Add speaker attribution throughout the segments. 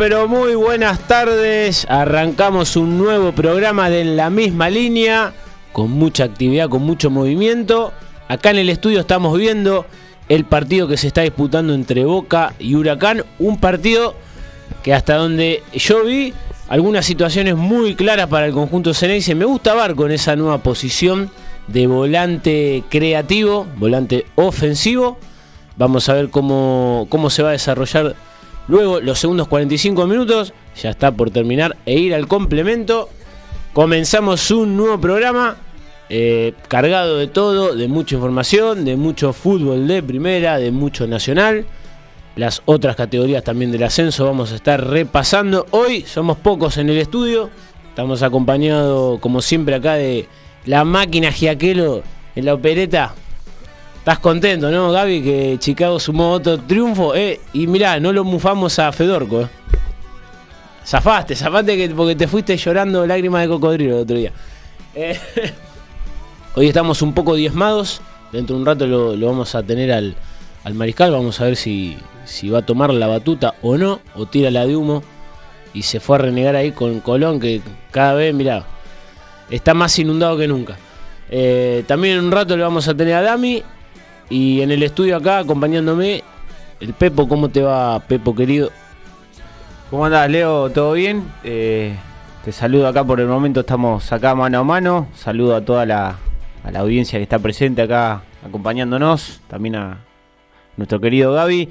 Speaker 1: pero muy buenas tardes. Arrancamos un nuevo programa de la misma línea, con mucha actividad, con mucho movimiento. Acá en el estudio estamos viendo el partido que se está disputando entre Boca y Huracán. Un partido que hasta donde yo vi, algunas situaciones muy claras para el conjunto Ceneice. Me gusta Barco en esa nueva posición de volante creativo, volante ofensivo. Vamos a ver cómo, cómo se va a desarrollar Luego, los segundos 45 minutos, ya está por terminar e ir al complemento. Comenzamos un nuevo programa eh, cargado de todo, de mucha información, de mucho fútbol de primera, de mucho nacional. Las otras categorías también del ascenso vamos a estar repasando. Hoy somos pocos en el estudio. Estamos acompañados, como siempre, acá de la máquina Giaquelo en la opereta. Estás contento, ¿no, Gaby? Que Chicago sumó otro triunfo. Eh, y mirá, no lo mufamos a Fedorco. Eh. Zafaste, zafaste que, porque te fuiste llorando lágrimas de cocodrilo el otro día. Eh, hoy estamos un poco diezmados. Dentro de un rato lo, vamos a tener al, mariscal. Vamos a ver si, si va a tomar la batuta o no. O tira la de humo. Y se fue a renegar ahí con Colón, que cada vez, mirá, está más inundado que nunca. Eh, también en un rato le vamos a tener a Dami y en el estudio acá, acompañándome, el Pepo, ¿cómo te va, Pepo querido?
Speaker 2: ¿Cómo andás, Leo? ¿Todo bien? Eh, te saludo acá por el momento, estamos acá mano a mano. Saludo a toda la, audiencia que está presente acá acompañándonos, también a nuestro querido Gaby.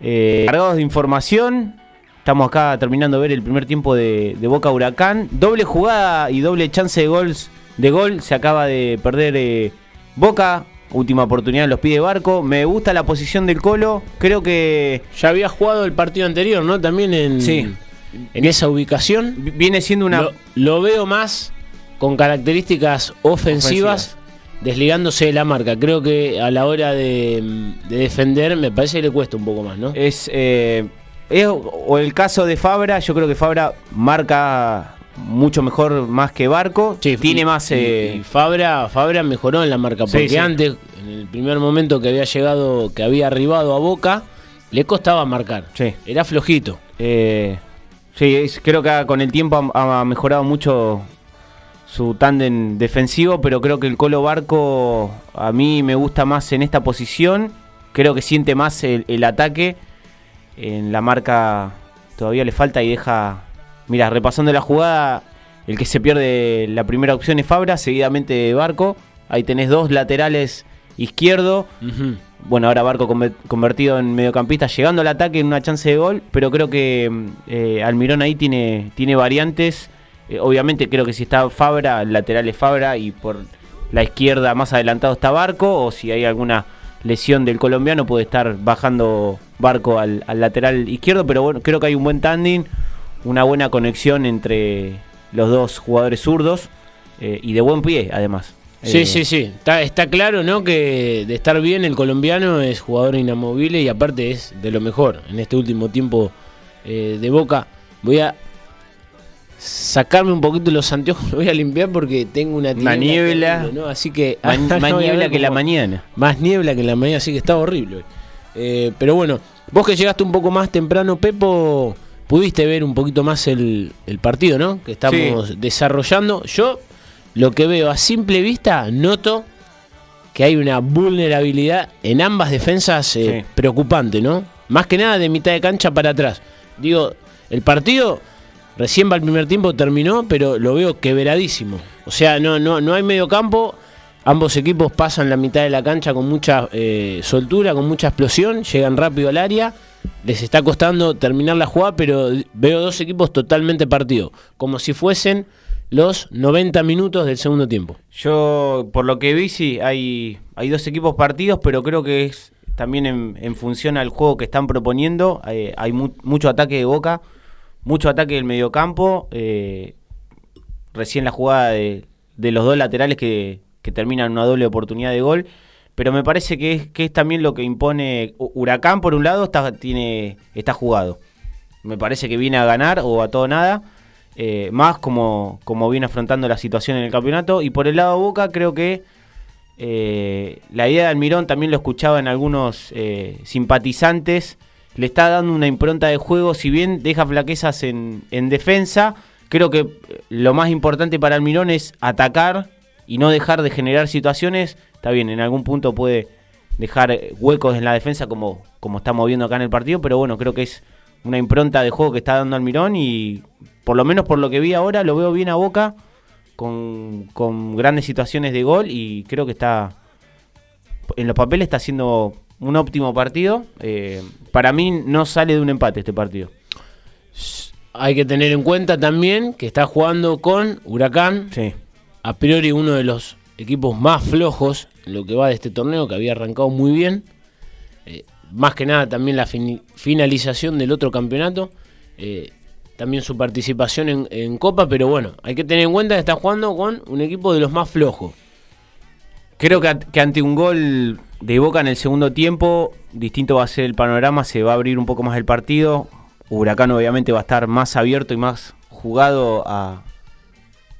Speaker 2: Eh, cargados de información, estamos acá terminando de ver el primer tiempo de, Boca Huracán. Doble jugada y doble chance de, gols, de gol, se acaba de perder eh, Boca Última oportunidad los pide Barco. Me gusta la posición del Colo. Creo que.
Speaker 1: Ya había jugado el partido anterior, ¿no? También en,
Speaker 2: sí.
Speaker 1: en esa ubicación.
Speaker 2: Viene siendo una.
Speaker 1: Lo, veo más con características ofensivas, desligándose de la marca. Creo que a la hora de, defender me parece que le cuesta un poco más, ¿no?
Speaker 2: Es. Eh, es o el caso de Fabra, yo creo que Fabra marca mucho mejor más que Barco. tiene más.
Speaker 1: Eh, Fabra, Fabra mejoró en la marca, porque antes, en el primer momento que había llegado, que había arribado a Boca, le costaba marcar. Era flojito.
Speaker 2: Eh, sí, creo que con el tiempo ha, mejorado mucho su tándem defensivo, pero creo que el Colo Barco a mí me gusta más en esta posición. Creo que siente más el ataque. En la marca todavía le falta y deja Mira, repasando la jugada, el que se pierde la primera opción es Fabra, seguidamente Barco. Ahí tenés dos laterales izquierdo. Bueno, ahora Barco convertido en mediocampista, llegando al ataque en una chance de gol, pero creo que eh, Almirón ahí tiene, tiene variantes. Eh, obviamente creo que si está Fabra, el lateral es Fabra y por la izquierda más adelantado está Barco, o si hay alguna lesión del colombiano puede estar bajando Barco al, al lateral izquierdo, pero bueno, creo que hay un buen tanding una buena conexión entre los dos jugadores zurdos eh, y de buen pie, además.
Speaker 1: Sí, eh, sí, sí. Está, está, claro, ¿no? Que de estar bien el colombiano es jugador inamovible y aparte es de lo mejor en este último tiempo eh, de Boca. Voy a sacarme un poquito los anteojos, lo voy a limpiar porque tengo una,
Speaker 2: niebla.
Speaker 1: ¿no? Así que
Speaker 2: más, niebla que la mañana.
Speaker 1: Más niebla que la mañana, así que está horrible. pero bueno, vos que llegaste un poco más temprano, Pepo pudiste ver un poquito más el, partido, ¿no? Que estamos desarrollando. Yo lo que veo a simple vista, noto que hay una vulnerabilidad en ambas defensas eh, preocupante, ¿no? Más que nada de mitad de cancha para atrás. Digo, el partido recién va el primer tiempo, terminó, pero lo veo quebradísimo. O sea, no, no, no hay medio campo. Ambos equipos pasan la mitad de la cancha con mucha eh, soltura, con mucha explosión, llegan rápido al área les está costando terminar la jugada, pero veo dos equipos totalmente partidos, como si fuesen los 90 minutos del segundo tiempo.
Speaker 2: Yo, por lo que vi, sí, hay, hay dos equipos partidos, pero creo que es también en, función al juego que están proponiendo. Eh, hay mucho ataque de boca, mucho ataque del mediocampo. Eh, recién la jugada de, los dos laterales que, que terminan una doble oportunidad de gol pero me parece que es, que es también lo que impone Huracán, por un lado, está, tiene, está jugado. Me parece que viene a ganar o a todo nada, eh, más como, como viene afrontando la situación en el campeonato. Y por el lado de Boca, creo que eh, la idea de Almirón también lo escuchaba en algunos eh, simpatizantes le está dando una impronta de juego, si bien deja flaquezas en, en defensa, creo que lo más importante para Almirón es atacar y no dejar de generar situaciones. Está bien, en algún punto puede dejar huecos en la defensa como, como estamos viendo acá en el partido, pero bueno, creo que es una impronta de juego que está dando Almirón y por lo menos por lo que vi ahora lo veo bien a Boca con, con grandes situaciones de gol y creo que está en los papeles está haciendo un óptimo partido. Eh, para mí no sale de un empate este partido.
Speaker 1: Hay que tener en cuenta también que está jugando con Huracán.
Speaker 2: Sí.
Speaker 1: A priori uno de los equipos más flojos en lo que va de este torneo, que había arrancado muy bien. Eh, más que nada también la finalización del otro campeonato. Eh, también su participación en, Copa, pero bueno, hay que tener en cuenta que está jugando con un equipo de los más flojos.
Speaker 2: Creo que, que, ante un gol de Boca en el segundo tiempo, distinto va a ser el panorama, se va a abrir un poco más el partido. Huracán obviamente va a estar más abierto y más jugado a,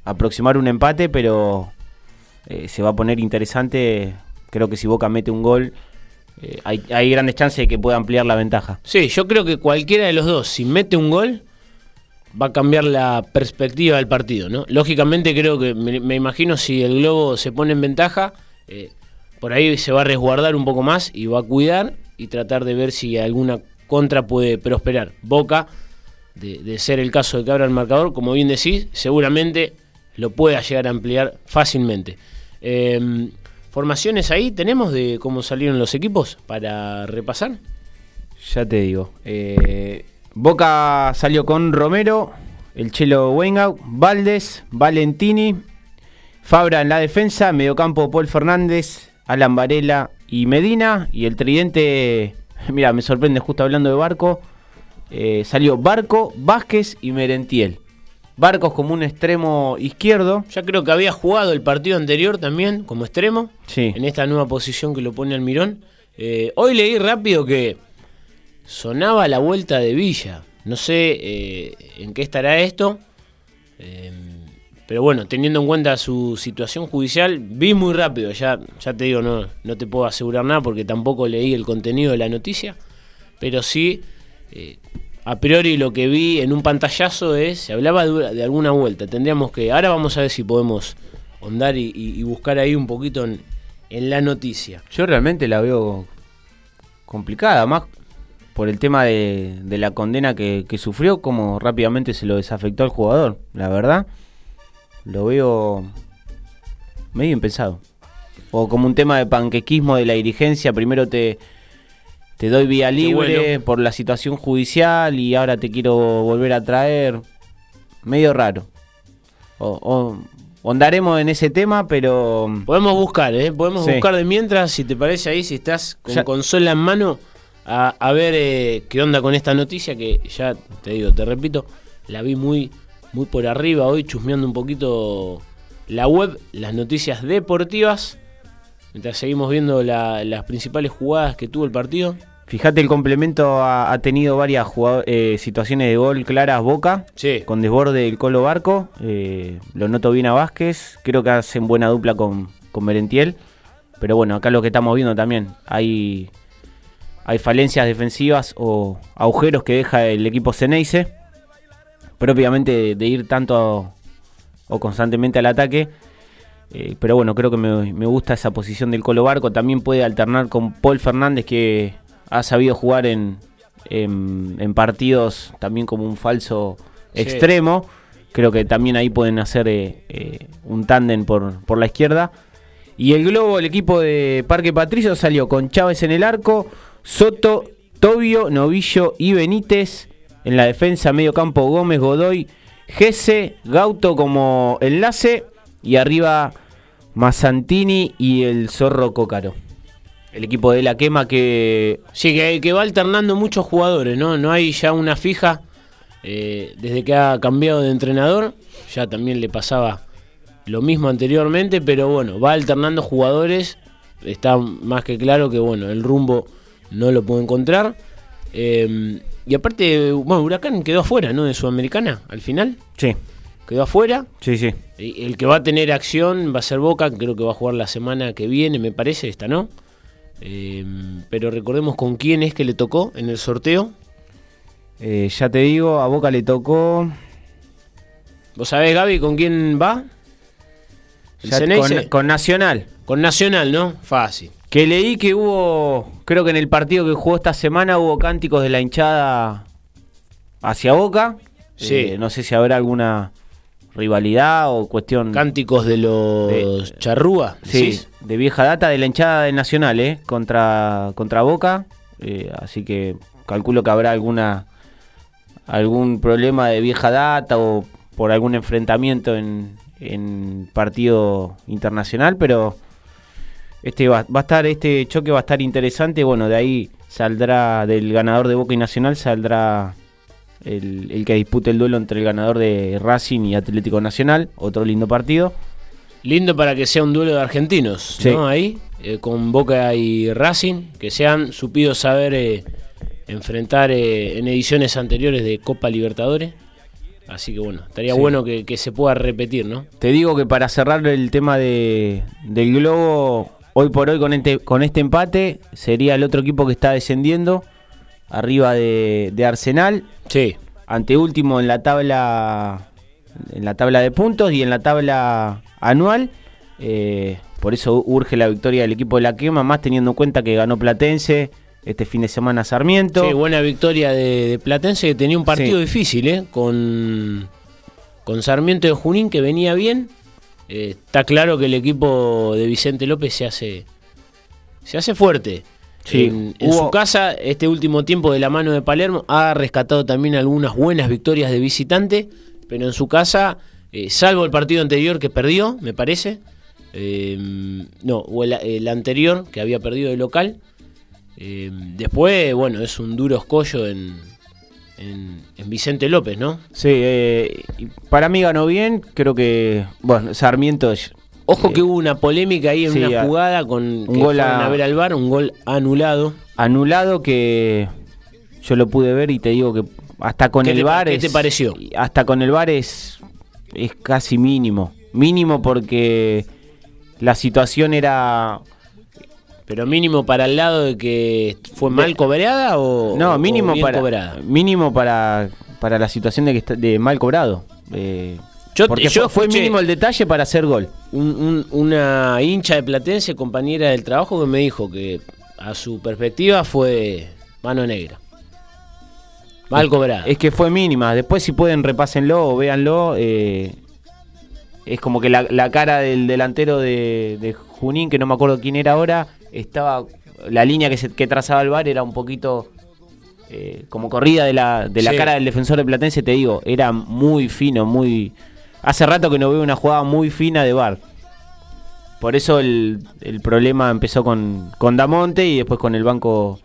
Speaker 2: aproximar un empate, pero eh, se va a poner interesante. Creo que si Boca mete un gol, eh, hay, grandes chances de que pueda ampliar la ventaja.
Speaker 1: Sí, yo creo que cualquiera de los dos, si mete un gol, va a cambiar la perspectiva del partido, ¿no? Lógicamente creo que, me, imagino, si el Globo se pone en ventaja, eh, por ahí se va a resguardar un poco más y va a cuidar y tratar de ver si alguna contra puede prosperar. Boca, de ser el caso de que abra el marcador, como bien decís, seguramente lo pueda llegar a ampliar fácilmente. Eh, ¿Formaciones ahí tenemos de cómo salieron los equipos para repasar?
Speaker 2: Ya te digo. Eh, Boca salió con Romero, el Chelo Weingau, Valdes, Valentini, Fabra en la defensa, mediocampo Paul Fernández, Alan Varela y Medina. Y el tridente, mira, me sorprende justo hablando de Barco. Eh, salió Barco, Vázquez y Merentiel. Barcos como un extremo izquierdo.
Speaker 1: Ya creo que había jugado el partido anterior también como extremo.
Speaker 2: Sí.
Speaker 1: En esta nueva posición que lo pone Almirón. Eh, hoy leí rápido que sonaba la vuelta de Villa. No sé eh, en qué estará esto. Eh, pero bueno, teniendo en cuenta su situación judicial, vi muy rápido. Ya, ya te digo, no, no te puedo asegurar nada porque tampoco leí el contenido de la noticia. Pero sí, eh, a priori lo que vi en un pantallazo es, se hablaba de, alguna vuelta. Tendríamos que, ahora vamos a ver si podemos ahondar y, y, y buscar ahí un poquito en, en, la noticia.
Speaker 2: Yo realmente la veo complicada, más por el tema de, de la condena que, que, sufrió, como rápidamente se lo desafectó al jugador, la verdad. Lo veo medio impensado. O como un tema de panquequismo de la dirigencia, primero te, te doy vía libre bueno. por la situación judicial y ahora te quiero volver a traer. Medio raro. O, o, en ese tema, pero...
Speaker 1: Podemos buscar, ¿eh? Podemos sí. buscar de mientras, si te parece ahí, si estás con ya. consola en mano, a, a ver eh, qué onda con esta noticia que ya te digo, te repito, la vi muy, muy por arriba hoy, chusmeando un poquito la web, las noticias deportivas. Mientras seguimos viendo la, las principales jugadas que tuvo el partido.
Speaker 2: Fíjate, el complemento ha, ha tenido varias eh, situaciones de gol claras Boca,
Speaker 1: sí.
Speaker 2: con desborde del Colo Barco. Eh, lo noto bien a Vázquez, creo que hacen buena dupla con, con Merentiel. Pero bueno, acá lo que estamos viendo también, hay, hay falencias defensivas o agujeros que deja el equipo Ceneice, propiamente de, de ir tanto o constantemente al ataque. Eh, pero bueno, creo que me, me, gusta esa posición del Colo Barco. También puede alternar con Paul Fernández, que ha sabido jugar en, en, en partidos también como un falso sí. extremo. Creo que también ahí pueden hacer eh, eh, un tándem por, por la izquierda. Y el Globo, el equipo de Parque Patricio, salió con Chávez en el arco, Soto, Tobio, Novillo y Benítez. En la defensa, medio campo, Gómez, Godoy, Gese, Gauto como enlace. Y arriba, Massantini y el Zorro Cócaro el equipo de la quema que.
Speaker 1: Sí, que, que, va alternando muchos jugadores, ¿no? No hay ya una fija. Eh, desde que ha cambiado de entrenador, ya también le pasaba lo mismo anteriormente, pero bueno, va alternando jugadores. Está más que claro que bueno, el rumbo no lo puedo encontrar. Eh, y aparte, bueno, Huracán quedó afuera, ¿no? De Sudamericana, al final.
Speaker 2: Sí.
Speaker 1: Quedó afuera.
Speaker 2: Sí, sí.
Speaker 1: El que va a tener acción va a ser Boca, creo que va a jugar la semana que viene, me parece, esta, ¿no? Em, pero recordemos con quién es que le tocó en el sorteo.
Speaker 2: Eh, ya te digo, a Boca le tocó.
Speaker 1: ¿Vos sabés, Gaby, con quién va?
Speaker 2: con, con, Nacional.
Speaker 1: Con Nacional, ¿no? Fácil.
Speaker 2: Que leí que hubo, creo que en el partido que jugó esta semana hubo cánticos de la hinchada hacia Boca. Sí. Eh, no sé si habrá alguna rivalidad o cuestión.
Speaker 1: Cánticos de los charrúa.
Speaker 2: Sí, de vieja data de la hinchada de Nacional, ¿eh? Contra, contra Boca. Eh, así que calculo que habrá alguna algún problema de vieja data o por algún enfrentamiento en, en partido internacional, pero este va, va, a estar este choque va a estar interesante. Bueno, de ahí saldrá del ganador de Boca y Nacional saldrá el, que dispute el duelo entre el ganador de Racing y Atlético Nacional, otro lindo partido.
Speaker 1: Lindo para que sea un duelo de argentinos, ¿no? Ahí, eh, con Boca y Racing, que se han supido saber eh, enfrentar eh, en ediciones anteriores de Copa Libertadores. Así que bueno, estaría bueno que, se pueda repetir, ¿no?
Speaker 2: Te digo que para cerrar el tema de, del globo, hoy por hoy con este, con este empate, sería el otro equipo que está descendiendo, arriba de, de Arsenal.
Speaker 1: Sí.
Speaker 2: Anteúltimo en la tabla en la tabla de puntos y en la tabla anual. Eh, por eso urge la victoria del equipo de la quema, más teniendo en cuenta que ganó Platense este fin de semana Sarmiento.
Speaker 1: Sí, buena victoria de, Platense que tenía un partido difícil, ¿eh? Con, con Sarmiento de Junín que venía bien. Eh, está claro que el equipo de Vicente López se hace, se hace fuerte. En, su casa, este último tiempo de la mano de Palermo, ha rescatado también algunas buenas victorias de visitante, pero en su casa, eh, salvo el partido anterior que perdió, me parece, eh, no, o el, anterior que había perdido de local, eh, después, bueno, es un duro escollo en, en, Vicente López, ¿no?
Speaker 2: Sí, eh, para mí ganó bien, creo que, bueno, Sarmiento...
Speaker 1: Ojo que hubo una polémica ahí en una jugada con
Speaker 2: un gol a,
Speaker 1: ver al bar, un gol anulado.
Speaker 2: Anulado que yo lo pude ver y te digo que hasta con el bar
Speaker 1: ¿Qué te pareció?
Speaker 2: Hasta con el bar es, es casi mínimo. Mínimo porque la situación era
Speaker 1: pero mínimo para el lado de que fue mal cobrada o
Speaker 2: no mínimo para mínimo para para la situación de que está de mal cobrado. Eh, yo, porque fue, mínimo el detalle para hacer gol.
Speaker 1: una hincha de Platense, compañera del trabajo, que me dijo que a su perspectiva fue mano negra. Mal cobrada.
Speaker 2: Es que fue mínima. Después, si pueden, repásenlo o véanlo. Eh, es como que la, cara del delantero de, de, Junín, que no me acuerdo quién era ahora, estaba la línea que, se, que trazaba el bar era un poquito eh, como corrida de la, de la cara del defensor de Platense, te digo, era muy fino, muy... Hace rato que no veo una jugada muy fina de bar. Por eso el, el problema empezó con, con, Damonte y después con el banco,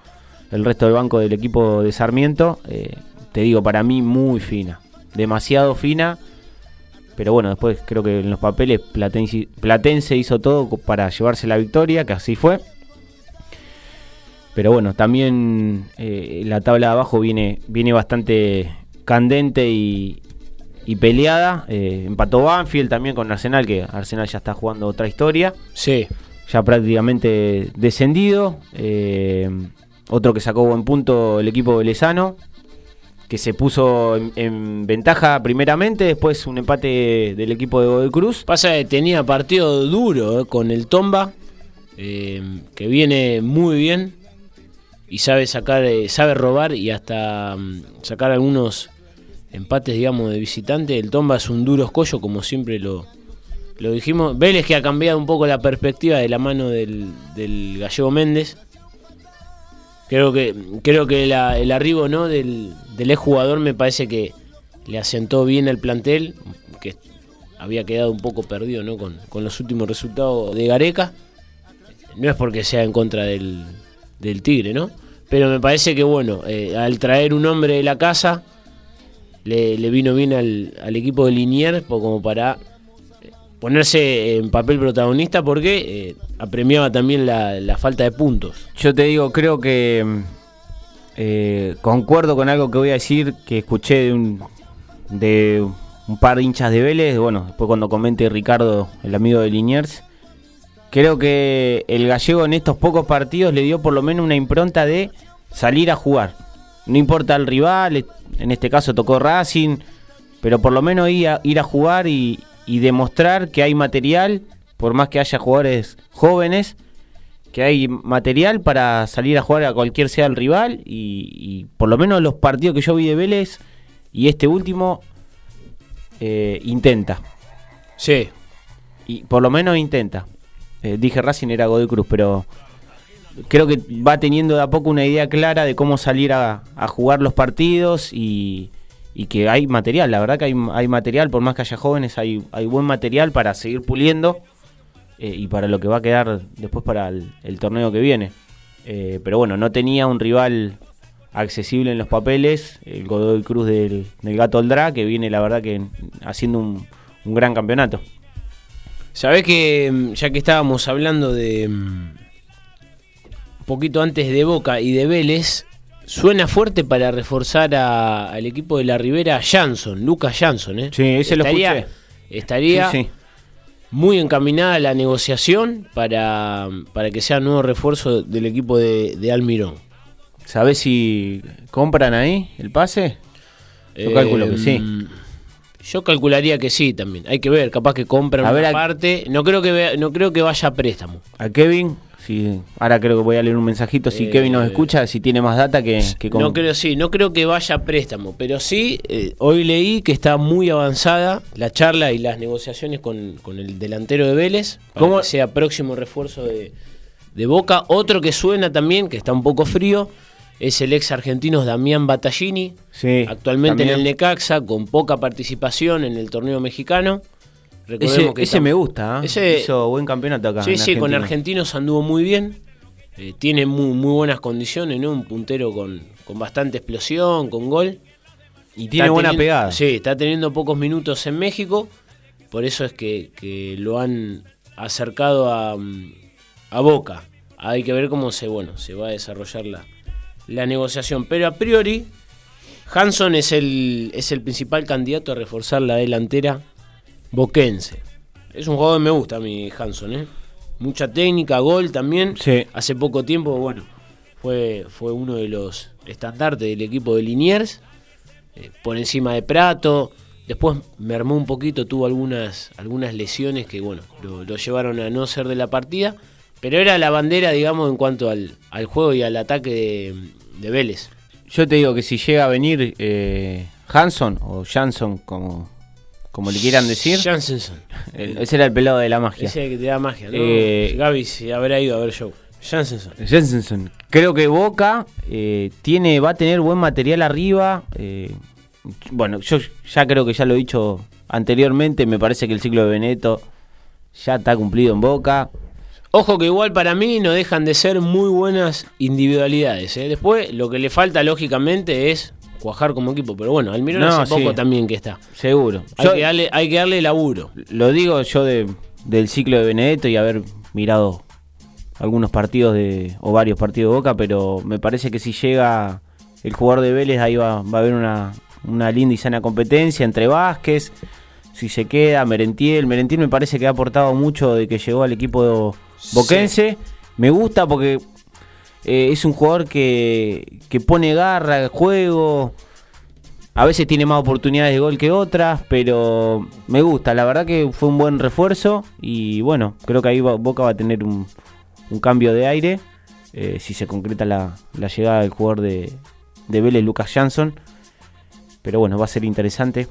Speaker 2: el resto del banco del equipo de Sarmiento. Eh, te digo, para mí muy fina, demasiado fina. Pero bueno, después creo que en los papeles Platense, hizo todo para llevarse la victoria, que así fue. Pero bueno, también eh, la tabla de abajo viene, viene bastante candente y, peleada. Eh, empató Banfield también con Arsenal, que Arsenal ya está jugando otra historia.
Speaker 1: Sí.
Speaker 2: Ya prácticamente descendido. Eh, otro que sacó buen punto el equipo velezano, que se puso en, ventaja primeramente, después un empate del equipo de Godoy Cruz.
Speaker 1: Pasa que tenía partido duro con el Tomba, que viene muy bien y sabe sacar, eh, sabe robar y hasta mm, sacar algunos empates, digamos, de visitante. El Tomba es un duro escollo, como siempre lo, lo dijimos. Vélez que ha cambiado un poco la perspectiva de la mano del, del gallego Méndez. Creo que, creo que el arribo ¿no? del, del jugador me parece que le asentó bien el plantel, que había quedado un poco perdido ¿no? con, con los últimos resultados de Gareca. No es porque sea en contra del, del Tigre, ¿no? Pero me parece que, bueno, eh, al traer un hombre de la casa, le, vino bien al, equipo de Liniers como para eh, ponerse en papel protagonista porque eh, apremiaba también la, falta de puntos.
Speaker 2: Yo te digo, creo que concuerdo con algo que voy a decir que escuché de un, de un par de hinchas de Vélez, bueno, después cuando comente Ricardo, el amigo de Liniers, creo que el gallego en estos pocos partidos le dio por lo menos una impronta de salir a jugar. No importa el rival, en este caso tocó Racing, pero por lo menos ir a, ir a jugar y, demostrar que hay material, por más que haya jugadores jóvenes, que hay material para salir a jugar a cualquier sea el rival y, por lo menos los partidos que yo vi de Vélez y este último eh, intenta.
Speaker 1: Sí.
Speaker 2: Y por lo menos intenta. Eh, dije Racing era Godoy Cruz, pero creo que va teniendo de a poco una idea clara de cómo salir a, jugar los partidos y, que hay material, la verdad que hay, material, por más que haya jóvenes, hay, buen material para seguir puliendo eh, y para lo que va a quedar después para el, torneo que viene. Eh, pero bueno, no tenía un rival accesible en los papeles, el Godoy Cruz del, Gato Aldra, que viene la verdad que haciendo un, un gran campeonato.
Speaker 1: Sabés que mm, ya que estábamos hablando de mm, poquito antes de Boca y de Vélez, suena fuerte para reforzar al equipo de la Ribera Jansson, Lucas Jansson, ¿eh?
Speaker 2: Sí, ese lo escuché.
Speaker 1: Estaría muy encaminada la negociación para, para que sea nuevo refuerzo del equipo de, Almirón.
Speaker 2: ¿Sabés si compran ahí el pase?
Speaker 1: Yo calculo que sí. Em, yo calcularía que sí también. Hay que ver, capaz que compran a una parte. No creo que no creo que vaya a préstamo.
Speaker 2: A Kevin, sí. Ahora creo que voy a leer un mensajito si Kevin nos eh, escucha, si tiene más data que, que
Speaker 1: No creo sí, no creo que vaya a préstamo, pero sí eh, hoy leí que está muy avanzada la charla y las negociaciones con, el delantero de Vélez para sea próximo refuerzo de, de Boca. Otro que suena también, que está un poco frío, es el ex argentino Damián Battaglini, actualmente en el Necaxa, con poca participación en el torneo mexicano.
Speaker 2: Ese, que ese me gusta, ¿eh? hizo buen campeonato acá.
Speaker 1: Sí, sí, con argentinos anduvo muy bien. Eh, tiene muy, muy buenas condiciones, ¿no? Un puntero con, bastante explosión, con gol.
Speaker 2: Y tiene buena pegada.
Speaker 1: Sí, está teniendo pocos minutos en México. Por eso es que, lo han acercado a, a Boca. Hay que ver cómo se, bueno, se va a desarrollar la, la negociación. Pero a priori, Hanson es el, es el principal candidato a reforzar la delantera boquense. Es un jugador que me gusta a mí, Hanson, ¿eh? Mucha técnica, gol también. Hace poco tiempo, bueno, fue, fue uno de los estandartes del equipo de Liniers. Eh, por encima de Prato. Después mermó un poquito, tuvo algunas, algunas lesiones que, bueno, lo, lo llevaron a no ser de la partida. Pero era la bandera, digamos, en cuanto al, al juego y al ataque de, de Vélez.
Speaker 2: Yo te digo que si llega a venir eh, Hanson o Jansson, como, como le quieran decir.
Speaker 1: Janssen.
Speaker 2: ese era el pelado de la magia.
Speaker 1: Ese que te da magia, ¿no? Eh, Gaby se habrá ido a ver show.
Speaker 2: Janssen. Creo que Boca eh, tiene, va a tener buen material arriba. Eh, bueno, yo ya creo que ya lo he dicho anteriormente. Me parece que el ciclo de Beneto ya está cumplido en Boca.
Speaker 1: Ojo que igual para mí no dejan de ser muy buenas individualidades. ¿eh? Después lo que le falta lógicamente es cuajar como equipo. Pero bueno, Almirón no, hace poco también que está.
Speaker 2: Seguro.
Speaker 1: Hay, que darle, hay que darle laburo.
Speaker 2: Lo digo yo del ciclo de Benedetto y haber mirado algunos partidos de o varios partidos de Boca, pero me parece que si llega el jugador de Vélez ahí va, va a haber una, una linda y sana competencia entre Vázquez, si se queda, Merentiel. Merentiel me parece que ha aportado mucho de que llegó al equipo boquense. Me gusta porque eh, es un jugador que, que pone garra al juego. A veces tiene más oportunidades de gol que otras, pero me gusta. La verdad que fue un buen refuerzo y bueno, creo que ahí Boca va a tener un, cambio de aire eh, si se concreta la, llegada del jugador de, de Vélez, Lucas Jansson. Pero bueno, va a ser interesante.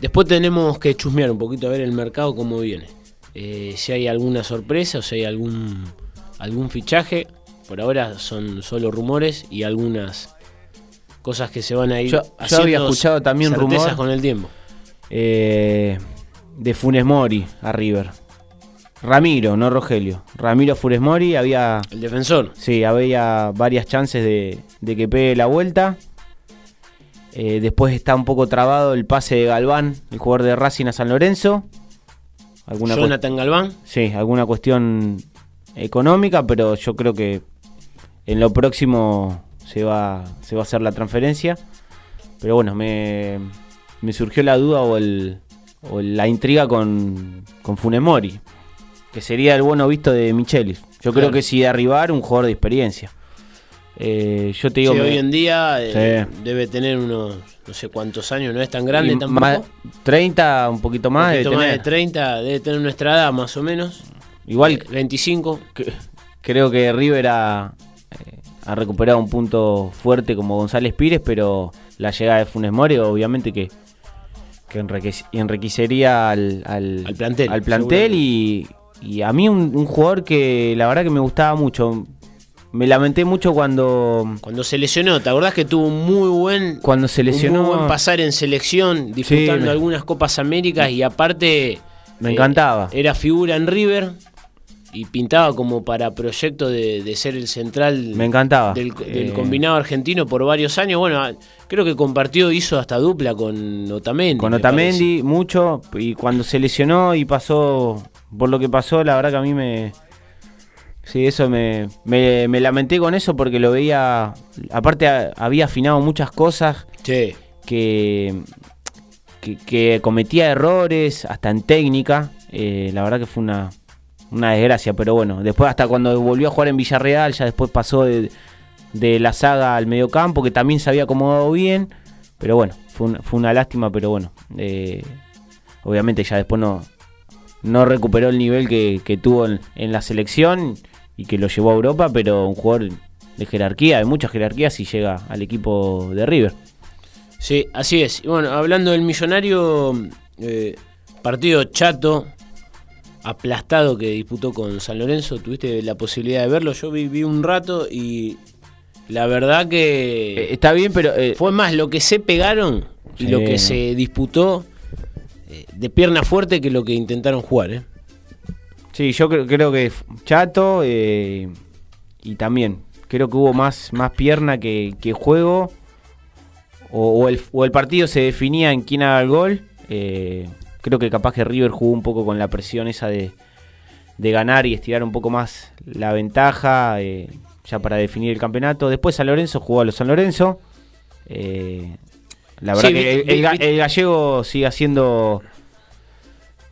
Speaker 1: Después tenemos que chusmear un poquito a ver el mercado cómo viene. Eh, si hay alguna sorpresa o si hay algún, algún fichaje. Por ahora son solo rumores y algunas cosas que se van a ir
Speaker 2: yo, yo había escuchado también rumores
Speaker 1: con el tiempo.
Speaker 2: Eh, de Funes Mori a River. Ramiro, no Rogelio. Ramiro Funes Mori había.
Speaker 1: El defensor.
Speaker 2: Sí, había varias chances de, de que pegue la vuelta. Eh, después está un poco trabado el pase de Galván, el jugador de Racing a San Lorenzo.
Speaker 1: ¿Alguna Jonathan Galván.
Speaker 2: Sí, alguna cuestión económica, pero yo creo que en lo próximo se va, se va a hacer la transferencia. Pero bueno, me, surgió la duda o, el, o la intriga con, con Funemori. que sería el bueno visto de Michelis. Yo creo que si de arribar, un jugador de experiencia.
Speaker 1: Eh, yo te digo. hoy en día eh, debe tener unos no sé cuántos años, no es tan grande tampoco.
Speaker 2: 30, un poquito más.
Speaker 1: Un poquito más de 30, debe tener nuestra edad más o menos.
Speaker 2: Igual.
Speaker 1: 25.
Speaker 2: creo que River eh, ha, recuperado un punto fuerte como González Pires, pero la llegada de Funes Mori, obviamente que, que enriquecería al, al,
Speaker 1: plantel.
Speaker 2: Al plantel y, y, a mí un jugador que la verdad que me gustaba mucho me lamenté mucho cuando.
Speaker 1: Cuando se lesionó, ¿te acordás que tuvo un muy buen.
Speaker 2: Cuando se lesionó.
Speaker 1: buen pasar en selección, disputando algunas Copas Américas y aparte.
Speaker 2: Me encantaba.
Speaker 1: Eh, era figura en River y pintaba como para proyecto de, ser el central.
Speaker 2: Me encantaba.
Speaker 1: Del, eh, combinado argentino por varios años. Bueno, creo que compartió, hizo hasta dupla con Otamendi.
Speaker 2: Con Otamendi, mucho. Y cuando se lesionó y pasó por lo que pasó, la verdad que a mí me Sí, eso me, me, lamenté con eso porque lo veía. Aparte, había afinado muchas cosas.
Speaker 1: Sí.
Speaker 2: Que, que, cometía errores, hasta en técnica. Eh, la verdad que fue una, una desgracia, pero bueno. Después, hasta cuando volvió a jugar en Villarreal, ya después pasó de, la saga al mediocampo, que también se había acomodado bien. Pero bueno, fue, una lástima, pero bueno. Eh, obviamente, ya después no, no recuperó el nivel que, tuvo en, en la selección y que lo llevó a Europa, pero un jugador de jerarquía, de mucha jerarquía, si llega al equipo de River.
Speaker 1: Sí, así es. Y bueno, hablando del millonario, eh, partido chato, aplastado que disputó con San Lorenzo, tuviste la posibilidad de verlo. Yo vi, un rato y la verdad que.
Speaker 2: Eh, está bien, pero.
Speaker 1: Eh, fue más lo que se pegaron y lo que se disputó de pierna fuerte que lo que intentaron jugar, ¿eh?
Speaker 2: Sí, yo creo, creo que chato eh, y también creo que hubo más, más pierna que, juego. O, el, o, el, partido se definía en quién haga el gol. Eh, creo que capaz que River jugó un poco con la presión esa de, ganar y estirar un poco más la ventaja eh, ya para definir el campeonato. Después San Lorenzo jugó a los San Lorenzo. la verdad que el, gallego sigue haciendo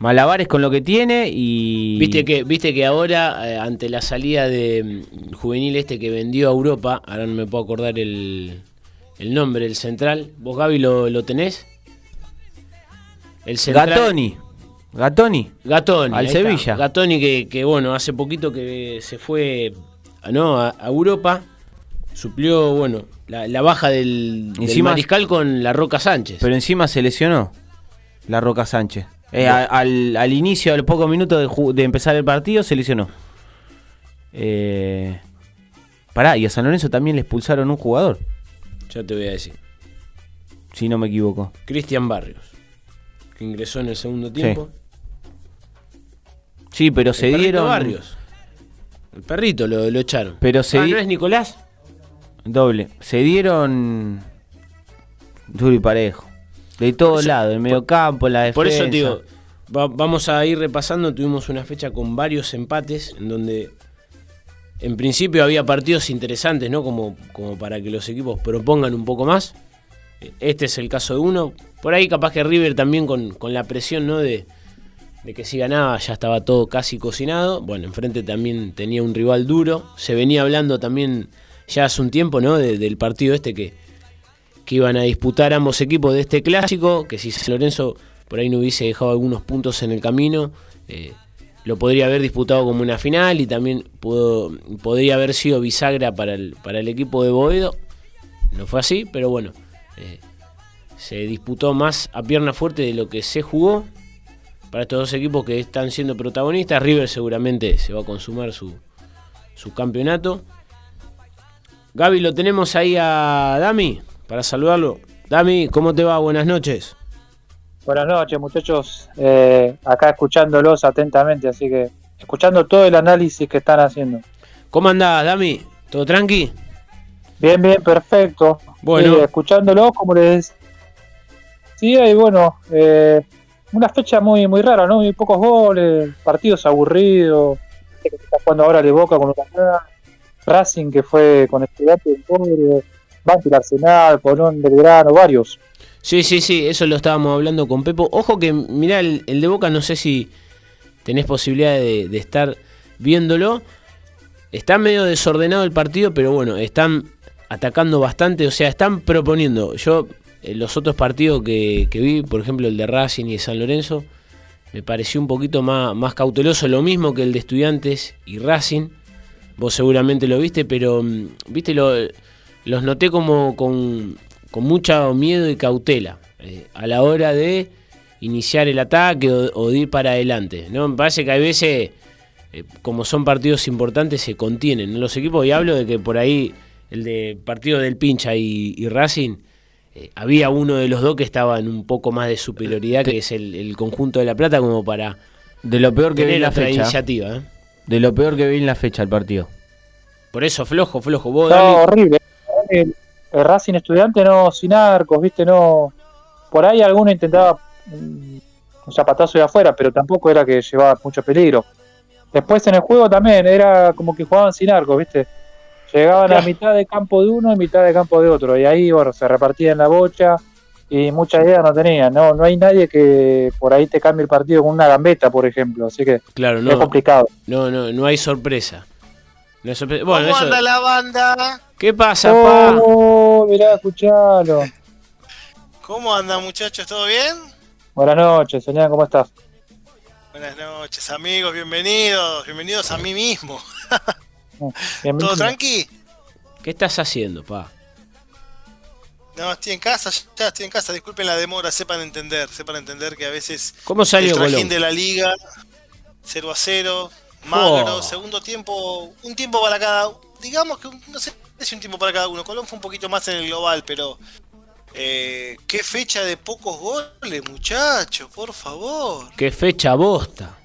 Speaker 2: malabares con lo que tiene y...
Speaker 1: Viste que, viste que ahora, eh, ante la salida de mm, juvenil este que vendió a Europa, ahora no me puedo acordar el, el nombre, el central, ¿vos Gaby lo, lo tenés?
Speaker 2: El central, Gatoni. Gatoni.
Speaker 1: Gatoni.
Speaker 2: Al Sevilla.
Speaker 1: Gatoni que, que, bueno, hace poquito que se fue ¿no? a, Europa. Suplió, bueno, la, baja del, del mariscal con la Roca Sánchez.
Speaker 2: Pero encima se lesionó la Roca Sánchez. Eh, al, al, inicio, al poco minuto de, de, empezar el partido, se lesionó. Eh, pará, y a San Lorenzo también le expulsaron un jugador.
Speaker 1: Ya te voy a decir.
Speaker 2: Si no me equivoco.
Speaker 1: Cristian Barrios, que ingresó en el segundo tiempo.
Speaker 2: Sí, pero se dieron.
Speaker 1: Barrios. El perrito lo, lo echaron.
Speaker 2: Pero se
Speaker 1: ah, ¿no es Nicolás?
Speaker 2: Doble. Se dieron. Duro y parejo. De todos lados, el mediocampo, la defensa.
Speaker 1: Por eso, digo, vamos a ir repasando. Tuvimos una fecha con varios empates en donde en principio había partidos interesantes, ¿no? Como, como para que los equipos propongan un poco más. Este es el caso de uno. Por ahí capaz que River también con, la presión, ¿no? De, que si ganaba ya estaba todo casi cocinado. Bueno, enfrente también tenía un rival duro. Se venía hablando también ya hace un tiempo, ¿no? del partido este que, que iban a disputar ambos equipos de este clásico, que si San Lorenzo por ahí no hubiese dejado algunos puntos en el camino, eh, lo podría haber disputado como una final y también pudo, podría haber sido bisagra para el, para el equipo de Boedo. No fue así, pero bueno, eh, se disputó más a pierna fuerte de lo que se jugó. Para estos dos equipos que están siendo protagonistas, River seguramente se va a consumar su, su campeonato. Gaby, lo tenemos ahí a Dami para saludarlo. Dami, ¿cómo te va? Buenas noches.
Speaker 3: Buenas noches, muchachos. Eh, acá escuchándolos atentamente, así que escuchando todo el análisis que están haciendo.
Speaker 1: ¿Cómo andás, Dami? ¿Todo tranqui?
Speaker 3: Bien, bien, perfecto. Bueno. escuchándolos, como les decía, y bueno, eh, una fecha muy muy rara, ¿no? Muy pocos goles, partidos aburridos. Que está jugando ahora de Boca con los Racing, que fue con Estudiantes de pobre Banfield Arsenal, Polón Belgrano, varios.
Speaker 1: Sí, sí, sí, eso lo estábamos hablando con Pepo. Ojo que, mirá, el, de Boca no sé si, tenés posibilidad de, estar viéndolo. Está medio desordenado el partido, pero bueno, están atacando bastante, o sea, están proponiendo. Yo, en los otros partidos que, vi, por ejemplo el de Racing y de San Lorenzo, me pareció un poquito más, cauteloso, lo mismo que el de Estudiantes y Racing. Vos seguramente lo viste, pero mm, viste los noté como con, con mucho miedo y cautela eh, a la hora de iniciar el ataque o, de ir para adelante. ¿no? Me parece que hay veces, eh, como son partidos importantes, se contienen los equipos. Y hablo de que por ahí el de partido del Pincha y, Racing, eh, había uno de los dos que estaba en un poco más de superioridad, que es el, conjunto de La Plata, como para
Speaker 2: de lo peor que vi en la fecha.
Speaker 1: iniciativa. ¿eh?
Speaker 2: De lo peor que vi en la fecha el partido.
Speaker 1: Por eso, flojo, flojo. ¿Vos,
Speaker 3: no, horrible. El, Racing estudiante no, sin arcos, viste, no. Por ahí alguno intentaba un zapatazo de afuera, pero tampoco era que llevaba mucho peligro. Después en el juego también era como que jugaban sin arcos, viste Llegaban a mitad de campo de uno y mitad de campo de otro. Y ahí, bueno, se repartían la bocha y muchas ideas no tenían. No, no hay nadie que por ahí te cambie el partido con una gambeta, por ejemplo. Así que
Speaker 1: claro, no,
Speaker 3: es complicado.
Speaker 1: No, no, no hay sorpresa.
Speaker 4: No ¿Cómo anda la banda?
Speaker 1: ¿Qué pasa,
Speaker 3: oh, mirá, escuchalo.
Speaker 4: ¿Cómo anda, muchachos? ¿Todo bien?
Speaker 3: Buenas noches, señor, ¿cómo estás?
Speaker 4: Buenas noches, amigos, bienvenidos, bienvenidos a mí mismo. ¿Todo tranqui?
Speaker 1: ¿Qué estás haciendo, pa?
Speaker 4: No, estoy en casa, ya estoy en casa. Disculpen la demora, sepan entender, sepan entender que a veces.
Speaker 1: ¿Cómo salió
Speaker 4: el trajín de la liga, 0 a 0, magro, oh. segundo tiempo, un tiempo para cada. Digamos que no sé si un tiempo para cada uno. Colón fue un poquito más en el global, pero. Eh, qué fecha de pocos goles, muchachos, por favor.
Speaker 1: Qué fecha bosta.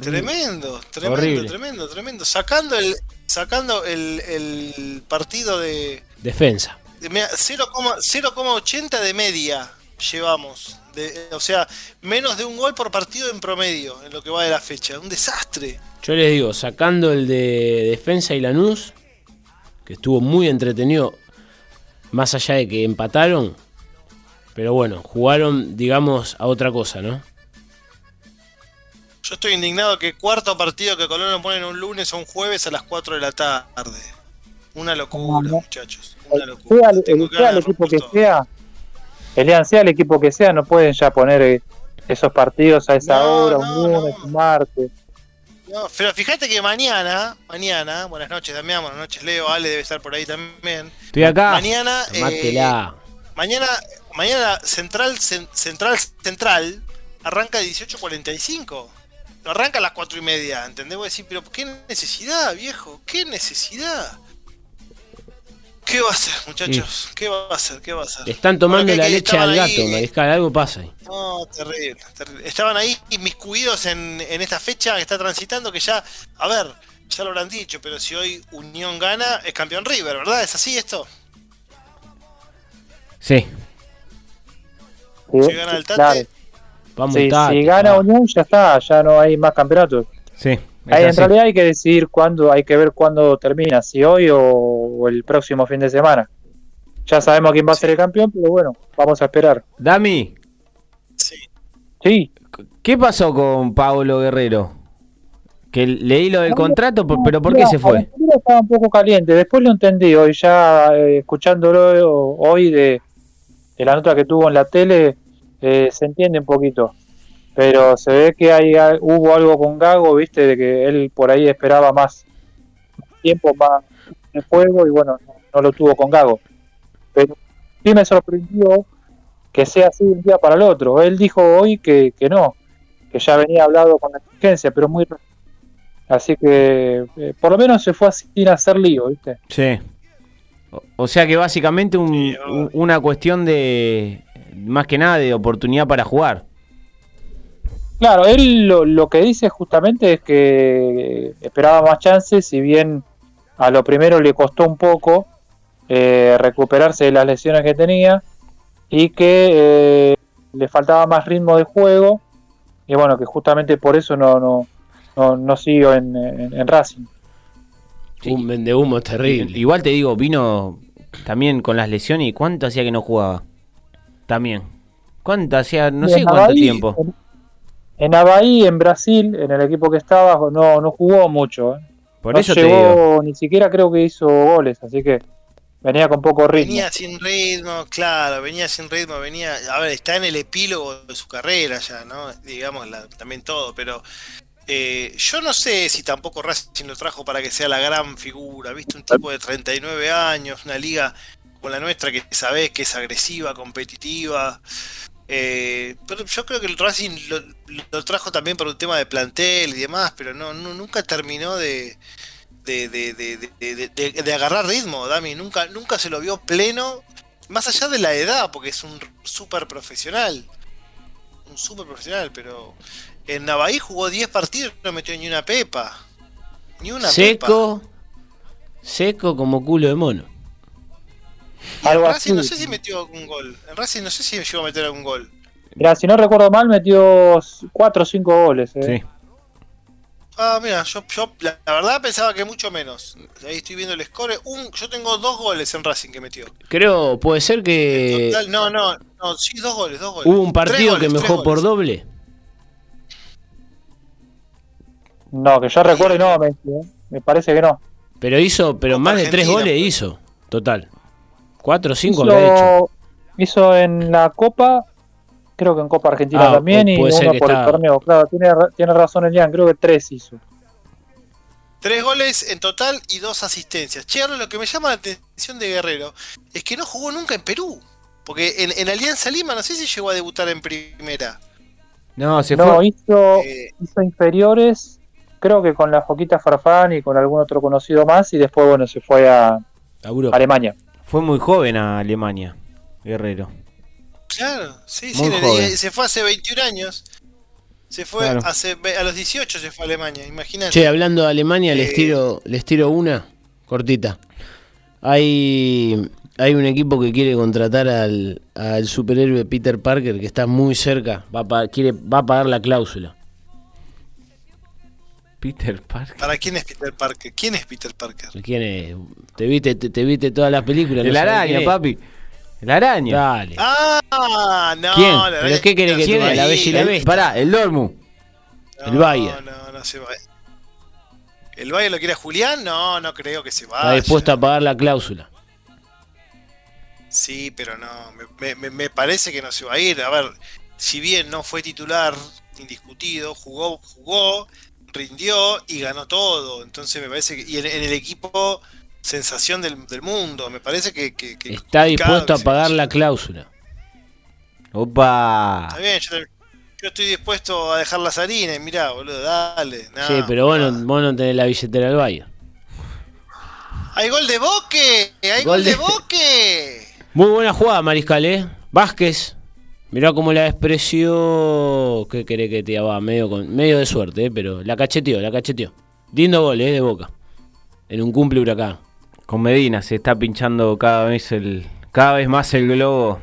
Speaker 4: Tremendo, tremendo, tremendo, tremendo. Sacando el, sacando el, partido de
Speaker 1: defensa.
Speaker 4: 0,80 de media llevamos. o sea, menos de un gol por partido en promedio en lo que va de la fecha. Un desastre.
Speaker 1: Yo les digo, sacando el de defensa y Lanús, que estuvo muy entretenido, más allá de que empataron, pero bueno, jugaron, digamos, a otra cosa, ¿no?
Speaker 4: Yo estoy indignado que cuarto partido que Colón lo ponen un lunes o un jueves a las 4 de la tarde. Una locura, muchachos. Una locura.
Speaker 3: Sea, el, equipo que sea, Elian, sea el equipo que sea, no pueden ya poner eh, esos partidos a esa hora, un lunes, un martes.
Speaker 4: No, pero fíjate que mañana, mañana, buenas noches Damián, buenas noches Leo, Ale debe estar por ahí también.
Speaker 1: Estoy acá.
Speaker 4: Mañana, eh, mañana, mañana Central, Central, Central arranca 18.45 arranca a las cuatro y media, ¿entendés? Voy a decir, pero ¿qué necesidad, viejo? ¿Qué necesidad? ¿Qué va a hacer, muchachos? ¿Qué va a hacer? ¿Qué va a hacer?
Speaker 1: Están tomando la leche al gato, Mariscal, algo pasa ahí.
Speaker 4: No, terrible, Estaban ahí inmiscuidos en, en esta fecha que está transitando, que ya, a ver, ya lo habrán dicho, pero si hoy Unión gana, es campeón River, ¿verdad? ¿Es así esto?
Speaker 1: Sí.
Speaker 3: Si gana el Tate, si gana Unión ya está, ya no hay más campeonatos.
Speaker 1: Sí.
Speaker 3: en realidad hay que decidir cuándo, hay que ver cuándo termina, si hoy o, el próximo fin de semana. Ya sabemos quién va a ser el campeón, pero bueno, vamos a esperar.
Speaker 1: Dami.
Speaker 4: Sí.
Speaker 3: Sí.
Speaker 1: ¿Qué pasó con Pablo Guerrero? Que leí lo del contrato, pero ¿por qué se fue?
Speaker 3: Estaba un poco caliente, después lo entendí hoy ya eh, escuchándolo hoy de, de la nota que tuvo en la tele, eh, se entiende un poquito. Pero se ve que hay, hubo algo con Gago, viste, de que él por ahí esperaba más tiempo más en juego y bueno, no, lo tuvo con Gago. Pero sí me sorprendió que sea así de un día para el otro. Él dijo hoy que, que no, que ya venía hablado con la exigencia, pero muy Así que eh, por lo menos se fue así sin hacer lío, ¿viste?
Speaker 1: Sí. O, sea que básicamente una cuestión de, más que nada de oportunidad para jugar.
Speaker 3: Claro, él lo, que dice justamente es que esperaba más chances, si bien a lo primero le costó un poco eh, recuperarse de las lesiones que tenía y que eh, le faltaba más ritmo de juego y bueno, que justamente por eso no, no, no, no siguió en, en, Racing.
Speaker 1: Un vende humo terrible. Igual te digo, vino también con las lesiones y cuánto hacía que no jugaba también. ¿Cuánto hacía? No sé cuánto tiempo.
Speaker 3: En Abahí, en Brasil, en el equipo que estaba, no, no jugó mucho. ¿eh?
Speaker 2: Por
Speaker 3: no
Speaker 2: eso
Speaker 3: llegó, ni siquiera creo que hizo goles, así que venía con poco ritmo.
Speaker 4: Venía sin ritmo, claro, venía sin ritmo, venía, a ver, está en el epílogo de su carrera ya, ¿no? Digamos también todo, pero eh, yo no sé si tampoco Racing lo trajo para que sea la gran figura, ¿viste? Un tipo de 39 años, una liga como la nuestra que sabés que es agresiva, competitiva. Eh, pero yo creo que el Racing lo, trajo también por un tema de plantel y demás, pero no, nunca terminó de de, agarrar ritmo, Dami. Nunca, nunca se lo vio pleno, más allá de la edad, porque es un súper profesional. Un súper profesional, pero en Navaí jugó 10 partidos y no metió ni una pepa. Ni una
Speaker 1: seco, Seco como culo de mono.
Speaker 4: En Racing no sé si metió algún gol. En Racing no sé si llegó a meter algún gol.
Speaker 3: Mira, si no recuerdo mal, metió 4 o 5 goles. Eh.
Speaker 2: Sí.
Speaker 4: Ah, mira, yo, la, verdad pensaba que mucho menos. Ahí estoy viendo el score. Un, yo tengo dos goles en Racing que metió.
Speaker 1: Creo, puede ser que.
Speaker 4: no, no, no, sí, dos goles, dos goles.
Speaker 1: ¿Hubo un partido que mejor por doble?
Speaker 3: No, que yo recuerde, no, me, me, parece que no.
Speaker 1: Pero hizo, pero más de tres goles pues. hizo, total. Cuatro o cinco hizo, hecho.
Speaker 3: Hizo en la Copa creo que en Copa Argentina ah, también, y uno por el torneo. Claro, tiene, tiene razón Elian, creo que tres hizo.
Speaker 4: Tres goles en total y dos asistencias. Che, ahora lo que me llama la atención de Guerrero es que no jugó nunca en Perú. Porque en, Alianza Lima no sé si llegó a debutar en primera.
Speaker 3: No, se no, Hizo, eh, hizo inferiores, creo que con la Joquita Farfán y con algún otro conocido más, y después, bueno, se fue a Alemania.
Speaker 2: Fue muy joven a Alemania, Guerrero.
Speaker 4: Claro, sí, sí, se fue hace 21 años. Se fue hace, a los 18 se fue a Alemania, imagínate.
Speaker 1: Che, hablando de Alemania, les, eh, tiro, les tiro una cortita. Hay, hay un equipo que quiere contratar al, al superhéroe Peter Parker que está muy cerca. Va a, quiere, va a pagar la cláusula.
Speaker 2: Peter Parker.
Speaker 4: ¿Para quién es Peter Parker? ¿Quién es Peter Parker?
Speaker 1: ¿Quién es? Te viste, te, viste todas las películas.
Speaker 2: El araña, papi. La araña.
Speaker 1: Dale.
Speaker 4: Ah, no.
Speaker 1: ¿Quién? ¿Pero qué quiere que te La Bella y la Bestia.
Speaker 2: Pará, el Dormu.
Speaker 1: el Bayern.
Speaker 4: No, no, no se va. ¿El Bayern lo quiere Julián? No, no creo que se vaya.
Speaker 1: Está dispuesto a pagar la cláusula.
Speaker 4: Sí, pero no. Me, me, me, parece que no se va a ir. A ver, si bien no fue titular indiscutido, jugó, jugó, rindió y ganó todo. Entonces me parece que. Y en el equipo sensación del, mundo. Me parece que,
Speaker 1: está dispuesto a pagar la cláusula.
Speaker 2: Opa.
Speaker 4: Está bien, yo, estoy dispuesto a dejar las harinas. Mirá, boludo, dale.
Speaker 1: sí, pero vos no, vos no tenés la billetera del Bayern.
Speaker 4: ¡Hay gol de Boque! ¡Hay gol, de... Boque!
Speaker 1: Muy buena jugada, Mariscal, ¿eh? Vázquez. Mirá cómo la expresió. ¿Qué querés que te haga? Medio, con... medio de suerte, ¿eh? Pero la cacheteó, la cacheteó. Lindo gol, ¿eh? De boca. En un cumple huracán.
Speaker 2: Con Medina se está pinchando cada vez el cada vez más el globo.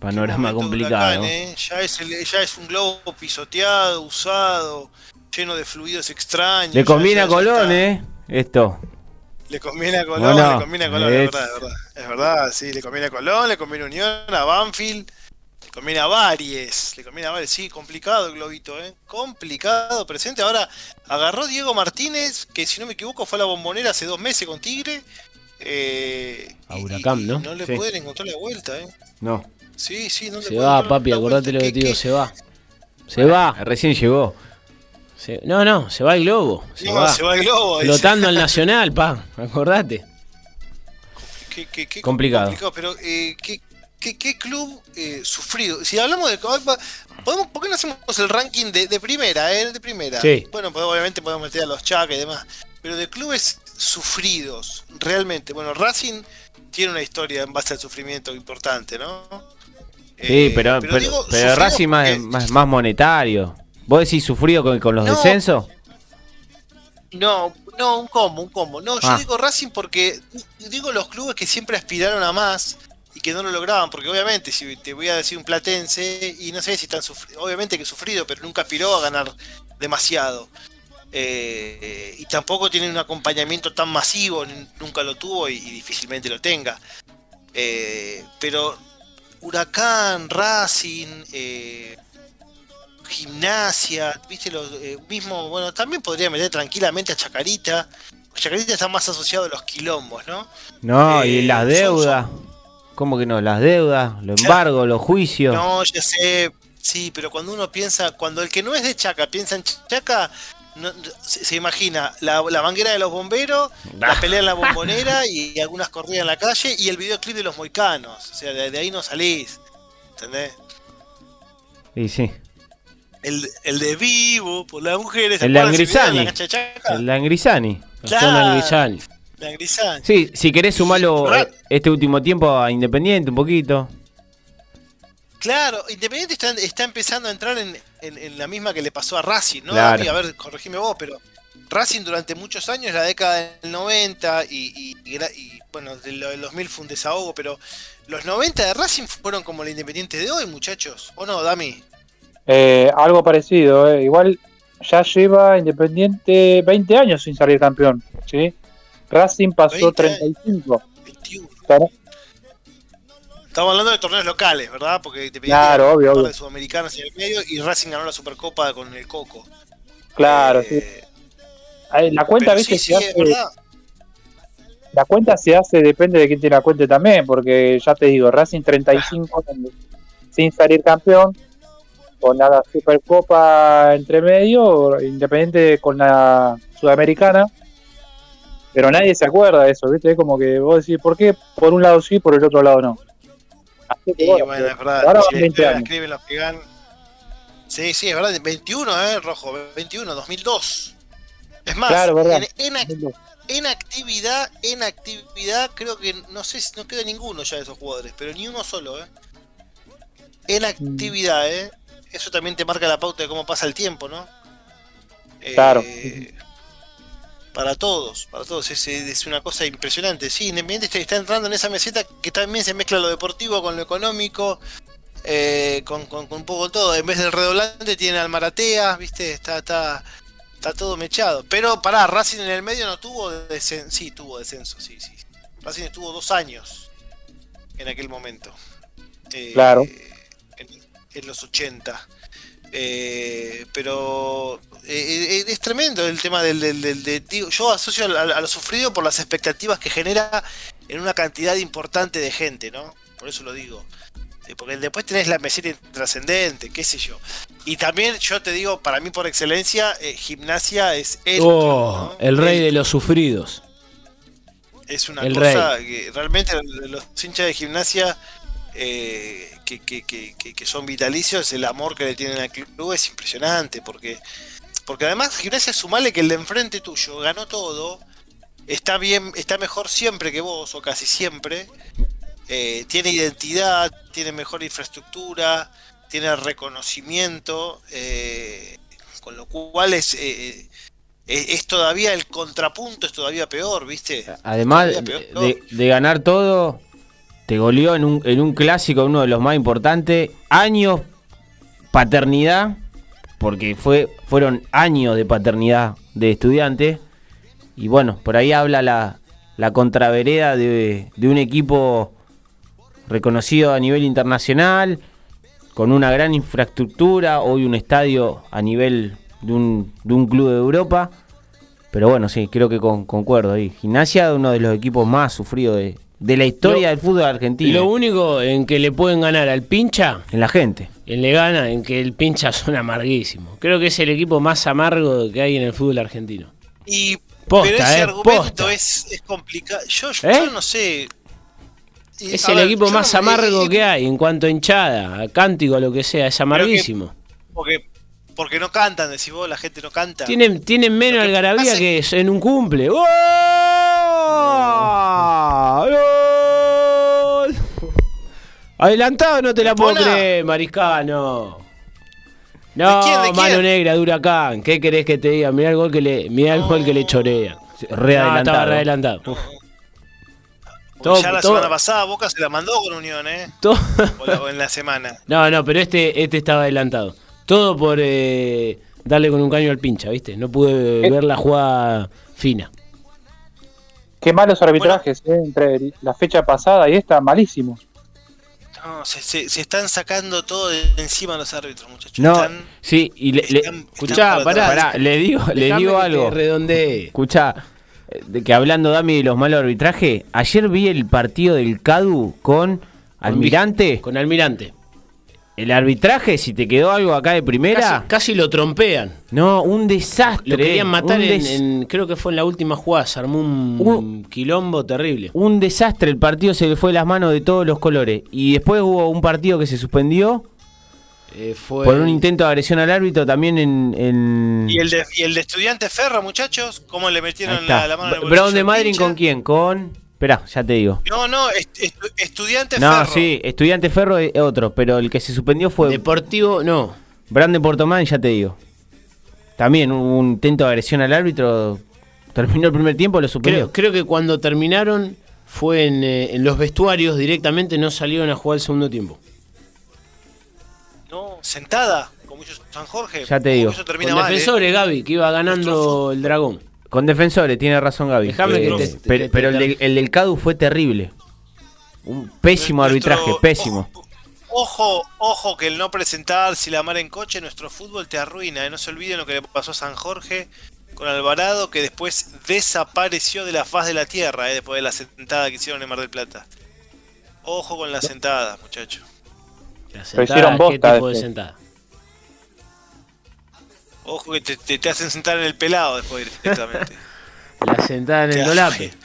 Speaker 2: Panorama complicado.
Speaker 4: ¿eh? ya, es ya es un globo pisoteado, usado, lleno de fluidos extraños.
Speaker 2: Le conviene a Colón, ¿eh? Esto.
Speaker 4: Le conviene a Colón, le conviene a Colón, es... verdad, es verdad. Es verdad, sí, le conviene a Colón, le conviene a Unión, a Banfield. Le conviene a Varies, le conviene a Varies, sí, complicado el globito, ¿eh? Complicado, presente. Ahora agarró Diego Martínez, que si no me equivoco fue a la bombonera hace dos meses con Tigre. Eh,
Speaker 1: a Huracán, ¿no?
Speaker 4: No le pueden encontrar la vuelta, ¿eh?
Speaker 2: No.
Speaker 4: Sí, sí, no
Speaker 1: se va, papi, acordate lo que te digo, se va. Se va.
Speaker 2: Recién llegó.
Speaker 1: no, no, se va el globo. Se, va.
Speaker 4: se va el globo.
Speaker 1: Flotando al Nacional, pa, acordate.
Speaker 4: Qué,
Speaker 2: complicado.
Speaker 4: complicado. Pero, eh, ¿qué, ¿Qué, club eh, sufrido? Si hablamos de. ¿podemos, ¿Por qué no hacemos el ranking de, primera? Eh, de primera. Bueno, pues, obviamente podemos meter a los Chac y demás. Pero de clubes sufridos, realmente. Bueno, Racing tiene una historia en base al sufrimiento importante, ¿no?
Speaker 2: Sí, eh, pero, pero, Racing más, más, monetario. ¿Vos decís sufrido con, los descensos?
Speaker 4: No, no, un combo, un combo. No, yo ah. digo Racing porque digo los clubes que siempre aspiraron a más y que no lo lograban, porque obviamente, si te voy a decir un platense, y no sé si están sufrido, obviamente que sufrido, pero nunca aspiró a ganar demasiado. Eh, y tampoco tiene un acompañamiento tan masivo, nunca lo tuvo y, difícilmente lo tenga. Eh, pero Huracán, Racing, eh, gimnasia, viste, lo eh, mismo, bueno, también podría meter tranquilamente a Chacarita. Chacarita está más asociado a los quilombos, ¿no?
Speaker 2: No, y las deudas. ¿Cómo que no? Las deudas, los embargos, los juicios.
Speaker 4: No, ya sé, sí, pero cuando uno piensa, cuando el que no es de Chaca piensa en Chaca, se, imagina la, la, manguera de los bomberos, la pelea en la bombonera y, algunas corridas en la calle y el videoclip de los moicanos. O sea, de, ahí no salís. ¿Entendés?
Speaker 2: Y sí.
Speaker 4: El, el de vivo por las mujeres.
Speaker 2: El Langrisani. El Langrisani.
Speaker 4: Claro.
Speaker 2: Sí, si querés sumarlo eh, este último tiempo a Independiente un poquito.
Speaker 4: Claro, Independiente está, empezando a entrar en, la misma que le pasó a Racing, ¿no? A ver, corregime vos, pero Racing durante muchos años, la década del 90 y, bueno, del 2000 fue un desahogo, pero los 90 de Racing fueron como el Independiente de hoy, muchachos, ¿o no, Dami?
Speaker 3: Eh, algo parecido, eh. igual ya lleva Independiente 20 años sin salir campeón, ¿sí? Racing pasó 35. 21.
Speaker 4: Estamos hablando de torneos locales, ¿verdad? Porque
Speaker 3: te claro, obvio,
Speaker 4: obvio. de sudamericanos en el medio y Racing ganó la Supercopa con el Coco.
Speaker 3: Claro, sí. Eh, la cuenta, viste, se hace, la cuenta se hace, depende de quién te la cuente también, porque ya te digo, Racing 35 sin salir campeón, con la Supercopa entre medio, Independiente con la Sudamericana, pero nadie se acuerda de eso, ¿viste? Es como que vos decís, ¿por qué por un lado sí, por el otro lado no?
Speaker 4: sí, bueno, es verdad. Ahora si 20 años. escriben los que. Sí, sí, es verdad. 21, ¿eh? Rojo. 21, 2002. Es más, en, en, actividad, en actividad, creo que no sé si no queda ninguno ya de esos jugadores, pero ni uno solo, ¿eh? En mm. actividad, ¿eh? Eso también te marca la pauta de cómo pasa el tiempo, ¿no?
Speaker 3: Claro.
Speaker 4: Eh, para todos, para todos. Es, una cosa impresionante. Sí, Independiente está, entrando en esa meseta que también se mezcla lo deportivo con lo económico, eh, con, un poco todo. En vez del redoblante tiene al Maratea, ¿viste? Está, está, está todo mechado. Pero pará, Racing en el medio no tuvo descenso. Sí, tuvo descenso, sí, sí. Racing estuvo dos años en aquel momento.
Speaker 3: Eh, claro.
Speaker 4: En, los 80. Eh, pero eh, eh, es tremendo el tema del, del, yo asocio a, lo sufrido por las expectativas que genera en una cantidad importante de gente, ¿no? Por eso lo digo. Porque después tenés la meseta trascendente, qué sé yo. Y también yo te digo, para mí por excelencia, eh, gimnasia es
Speaker 1: el, oh, el rey de los sufridos.
Speaker 4: Es una cosa que realmente los hinchas de gimnasia que, que, que, que, son vitalicios, el amor que le tienen al club es impresionante, porque porque además, Gimnasia sumale que el de enfrente tuyo ganó todo, está bien, está mejor siempre que vos, o casi siempre, eh, tiene identidad, tiene mejor infraestructura, tiene reconocimiento, eh, con lo cual es, eh, es, todavía el contrapunto, es todavía peor, ¿viste?
Speaker 2: Además de, ganar todo, te goleó en un, en un clásico, uno de los más importantes, años, paternidad porque fue, fueron años de paternidad de estudiantes. Y bueno, por ahí habla la, la contravereda de, un equipo reconocido a nivel internacional, con una gran infraestructura, hoy un estadio a nivel de un, de un club de Europa. Pero bueno, sí, creo que concuerdo ahí. Gimnasia, uno de los equipos más sufridos de, de la historia del fútbol argentino.
Speaker 1: Lo único en que le pueden ganar al pincha.
Speaker 2: En la gente.
Speaker 1: En le gana, en que el pincha son amarguísimos. Creo que es el equipo más amargo que hay en el fútbol argentino.
Speaker 4: Y posta, pero ese eh, argumento es, es, complicado. Yo, yo ¿Eh? no sé.
Speaker 1: Es el equipo más amargo que hay en cuanto a hinchada, a cántico, a lo que sea, es amarguísimo.
Speaker 4: porque, porque no cantan, decís vos, la gente no canta.
Speaker 1: Tienen, tienen menos algarabía que en un cumple. ¡Oh! Adelantado no te la puedo creer, Mariscano. No, mano negra de Huracán. ¿Qué querés que te diga? Mirá el gol que le, mirá el gol que le chorea. Re estaba re adelantado.
Speaker 4: ya la semana pasada Boca se la mandó con Unión, ¿eh? O, en la semana.
Speaker 1: No, no, pero este, este estaba adelantado. Todo por eh, darle con un caño al pincha, ¿viste? No pude eh. ver la jugada fina.
Speaker 3: Qué malos arbitrajes, ¿eh? Entre la fecha pasada y esta, malísimos.
Speaker 4: No, se, están sacando todo de encima los árbitros, muchachos.
Speaker 2: No, sí, y le, escuchá, pará, le digo, le digo algo. Escuchá, de que hablando Dami de los malos arbitrajes, ayer vi el partido del CADU con Almirante.
Speaker 1: Con Almirante.
Speaker 2: El arbitraje, si te quedó algo acá de primera.
Speaker 1: Casi, lo trompean.
Speaker 2: No, un desastre. Lo
Speaker 1: querían matar en, Creo que fue en la última jugada. Se armó un, quilombo terrible.
Speaker 2: Un desastre. El partido se le fue las manos de todos los colores. Y después hubo un partido que se suspendió. Eh, fue por un intento de agresión al árbitro también en.
Speaker 4: ¿Y, el de, ¿Y el de estudiante Ferro, muchachos? ¿Cómo le metieron la, la, mano
Speaker 2: ¿Brown de Madrid con quién? Con. Esperá, ya te digo.
Speaker 4: No, no, Estudiante Ferro. No,
Speaker 2: sí, Estudiante Ferro es otro, pero el que se suspendió fue.
Speaker 1: Deportivo, no.
Speaker 2: Brande Portomán, ya te digo. También un intento de agresión al árbitro. Terminó el primer tiempo, lo suspendió.
Speaker 1: Creo, que cuando terminaron fue eh, en, los vestuarios directamente, no salieron a jugar el segundo tiempo.
Speaker 4: No, sentada, como hizo San Jorge.
Speaker 2: Ya te digo.
Speaker 1: Con defensores, ¿eh? Gaby, que iba ganando el dragón.
Speaker 2: Con defensores, tiene razón Gaby. Eh, pero, el, del CADU fue terrible. Un pésimo arbitraje, pésimo.
Speaker 4: Ojo, ojo que el no presentar si la mar en coche, nuestro fútbol te arruina. ¿eh? No se olviden lo que le pasó a San Jorge con Alvarado, que después desapareció de la faz de la tierra, ¿eh? después de la sentada que hicieron en Mar del Plata. Ojo con la sentada, muchachos.
Speaker 1: La sentada, ¿Qué tipo de sentada?
Speaker 4: Ojo que te, hacen sentar en el pelado después directamente.
Speaker 1: La sentada en el dolape.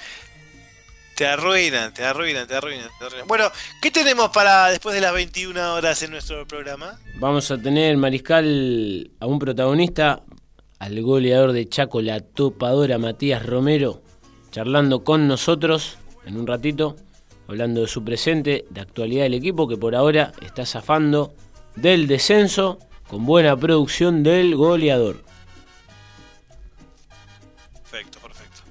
Speaker 4: Te arruinan, te arruinan, te arruinan, te arruinan. Bueno, ¿qué tenemos para después de las 21 horas en nuestro programa?
Speaker 1: Vamos a tener, Mariscal, a un protagonista, al goleador de Chaco, la topadora Matías Romero, charlando con nosotros en un ratito, hablando de su presente, de actualidad del equipo, que por ahora está zafando del descenso con buena producción del goleador.
Speaker 4: Perfecto, perfecto.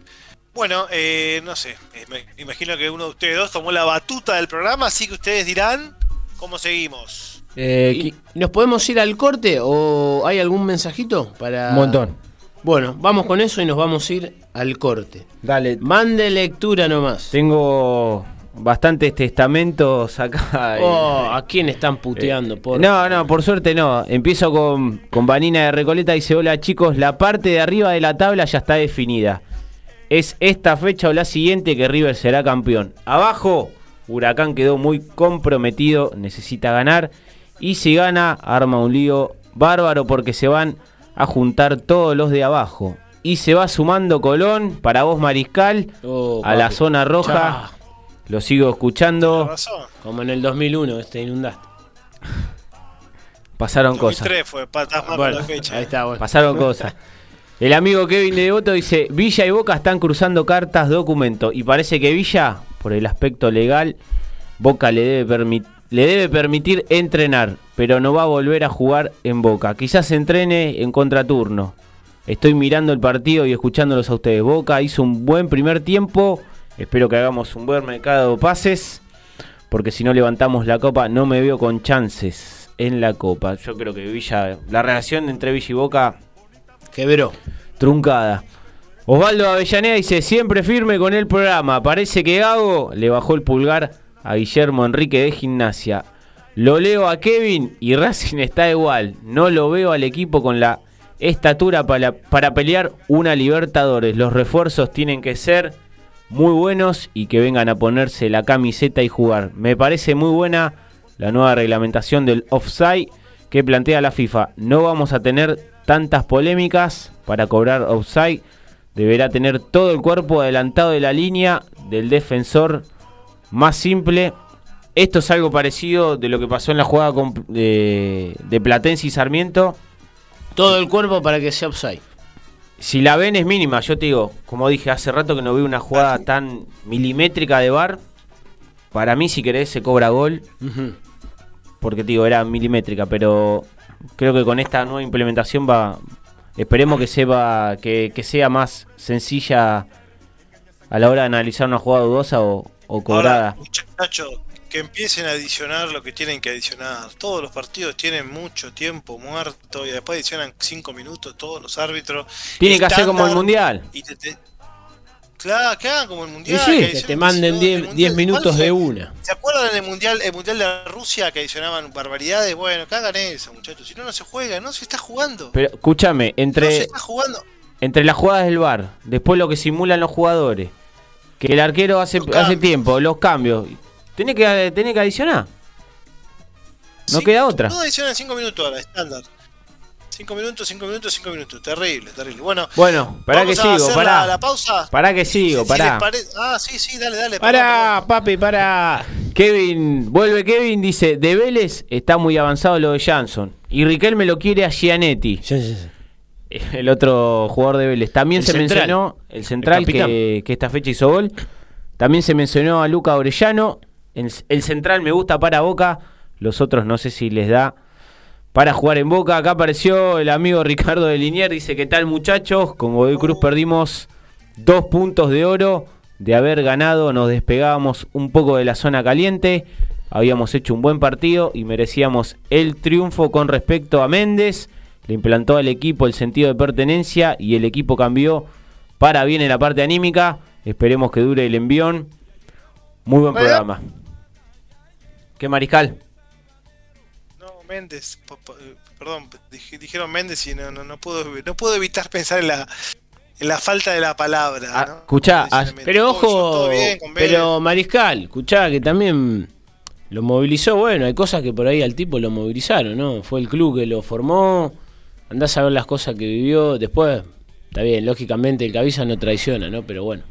Speaker 4: Bueno, eh, no sé, eh, me imagino que uno de ustedes dos tomó la batuta del programa, así que ustedes dirán cómo seguimos.
Speaker 1: Eh, ¿Nos podemos ir al corte o hay algún mensajito para...?
Speaker 2: Un montón.
Speaker 1: Bueno, vamos con eso y nos vamos a ir al corte.
Speaker 2: Dale.
Speaker 1: Mande lectura nomás.
Speaker 2: Tengo bastantes testamentos acá.
Speaker 1: Oh, ¿A quién están puteando?
Speaker 2: Eh, no, no, por suerte no. Empiezo con, con Vanina de Recoleta. Dice: Hola chicos, la parte de arriba de la tabla ya está definida. Es esta fecha o la siguiente que River será campeón. Abajo, Huracán quedó muy comprometido, necesita ganar. Y si gana, arma un lío bárbaro porque se van a juntar todos los de abajo. Y se va sumando Colón, para vos Mariscal, oh, a la zona roja. Lo sigo escuchando.
Speaker 1: Como en el 2001, este inundaste.
Speaker 2: Pasaron cosas.
Speaker 4: fue la fecha.
Speaker 2: Ahí está, Pasaron cosas. El amigo Kevin de Devoto dice, Villa y Boca están cruzando cartas documento y parece que Villa, por el aspecto legal, Boca le debe, le debe permitir entrenar, pero no va a volver a jugar en Boca. Quizás entrene en contraturno. Estoy mirando el partido y escuchándolos a ustedes. Boca hizo un buen primer tiempo Espero que hagamos un buen mercado de pases, porque si no levantamos la copa no me veo con chances en la copa. Yo creo que Villa, la relación entre Villa y Boca
Speaker 1: quebró.
Speaker 2: Truncada. Osvaldo Avellaneda dice, siempre firme con el programa. Parece que Gago le bajó el pulgar a Guillermo Enrique de Gimnasia. Lo leo a Kevin y Racing está igual. No lo veo al equipo con la estatura para, para pelear una Libertadores. Los refuerzos tienen que ser muy buenos y que vengan a ponerse la camiseta y jugar. Me parece muy buena la nueva reglamentación del offside que plantea la FIFA. No vamos a tener tantas polémicas para cobrar offside. Deberá tener todo el cuerpo adelantado de la línea del defensor más simple. Esto es algo parecido de lo que pasó en la jugada de, de Platense y Sarmiento.
Speaker 1: Todo el cuerpo para que sea offside
Speaker 2: si la ven es mínima, yo te digo, como dije hace rato que no vi una jugada tan milimétrica de bar. Para mí, si querés, se cobra gol. Porque te digo, era milimétrica, pero creo que con esta nueva implementación va. Esperemos que, sepa, que, que sea más sencilla a la hora de analizar una jugada dudosa o, cobrada
Speaker 4: que empiecen a adicionar lo que tienen que adicionar. Todos los partidos tienen mucho tiempo muerto y después adicionan 5 minutos todos los árbitros.
Speaker 2: Tienen que hacer como el mundial.
Speaker 4: Claro, que hagan como el mundial.
Speaker 1: que, te manden 10 minutos de una.
Speaker 4: ¿Se acuerdan del mundial, el mundial de Rusia que adicionaban barbaridades? Bueno, que hagan eso, muchachos. Si no, no se juega, no se está jugando.
Speaker 2: Pero escúchame, entre.
Speaker 4: No se está jugando.
Speaker 2: Entre las jugadas del bar, después lo que simulan los jugadores, que el arquero hace, hace tiempo, los cambios. Tiene que, tiene que adicionar. No queda otra.
Speaker 4: No adiciona en 5 minutos ahora, estándar. 5 minutos, 5 minutos, 5 minutos. Terrible, terrible. Bueno,
Speaker 2: bueno para que sigo, para.
Speaker 4: La, pausa.
Speaker 2: Para que sigo, para.
Speaker 4: ah, sí, sí, dale, dale.
Speaker 2: Para, papi, para. Kevin, vuelve Kevin, dice, de Vélez está muy avanzado lo de Jansson. Y Riquelme lo quiere a Gianetti. El otro jugador de Vélez. También se mencionó el central que, que, esta fecha hizo gol. También se mencionó a Luca Orellano. El, el central me gusta para Boca. Los otros no sé si les da para jugar en Boca. Acá apareció el amigo Ricardo de Linier. Dice, ¿qué tal muchachos? Con Godoy Cruz perdimos dos puntos de oro. De haber ganado nos despegábamos un poco de la zona caliente. Habíamos hecho un buen partido y merecíamos el triunfo con respecto a Méndez. Le implantó al equipo el sentido de pertenencia y el equipo cambió para bien en la parte anímica. Esperemos que dure el envión. Muy buen programa. ¿Qué mariscal?
Speaker 4: Méndez, eh, perdón, dijeron Méndez y no, no, no, puedo, no puedo evitar pensar en la, en la falta de la palabra.
Speaker 1: Ah, escuchá, ah, pero ojo, pero Mariscal, escuchá que también lo movilizó, bueno, hay cosas que por ahí al tipo lo movilizaron, ¿no? Fue el club que lo formó, andás a ver las cosas que vivió, después, está bien, lógicamente el cabeza no traiciona, ¿no? Pero bueno,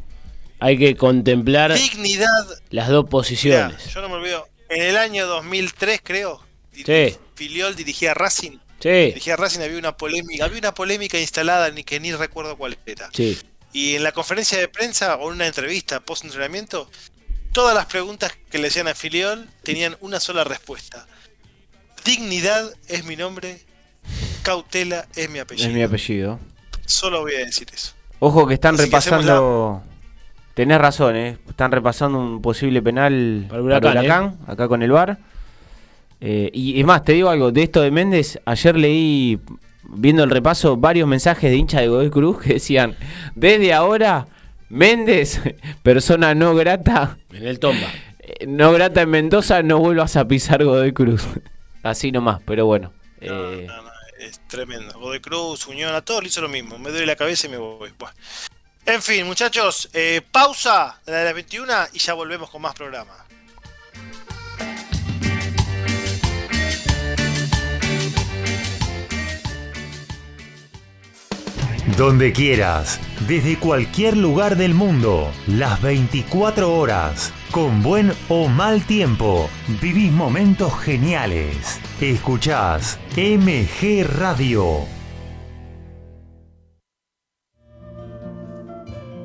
Speaker 1: hay que contemplar
Speaker 4: Dignidad.
Speaker 1: las dos posiciones.
Speaker 4: yo no me olvido, en el año 2003 creo,
Speaker 1: sí.
Speaker 4: Filiol dirigía Racing.
Speaker 1: Sí.
Speaker 4: Dirigía Racing, había una polémica, había una polémica instalada ni que ni recuerdo cuál era.
Speaker 1: Sí.
Speaker 4: Y en la conferencia de prensa o en una entrevista post entrenamiento, todas las preguntas que le hacían a Filiol tenían una sola respuesta. Dignidad es mi nombre, cautela es mi apellido.
Speaker 2: Es mi apellido.
Speaker 4: Solo voy a decir eso.
Speaker 2: Ojo que están repasando. Tenés razón, ¿eh? Están repasando un posible penal
Speaker 1: para Huracán,
Speaker 2: ¿eh? acá con el VAR. Eh, y es más, te digo algo, de esto de Méndez, ayer leí, viendo el repaso, varios mensajes de hincha de Godoy Cruz que decían, desde ahora, Méndez, persona no grata.
Speaker 1: En el tomba.
Speaker 2: Eh, no grata en Mendoza, no vuelvas a pisar Godoy Cruz. Así nomás, pero bueno.
Speaker 4: Eh. es tremendo. Godoy Cruz, Unión, a todos le hizo lo mismo. Me duele la cabeza y me voy. En fin, muchachos, pausa de las 21 y ya volvemos con más programas.
Speaker 5: Donde quieras, desde cualquier lugar del mundo, las 24 horas, con buen o mal tiempo, vivís momentos geniales. Escuchás MG Radio.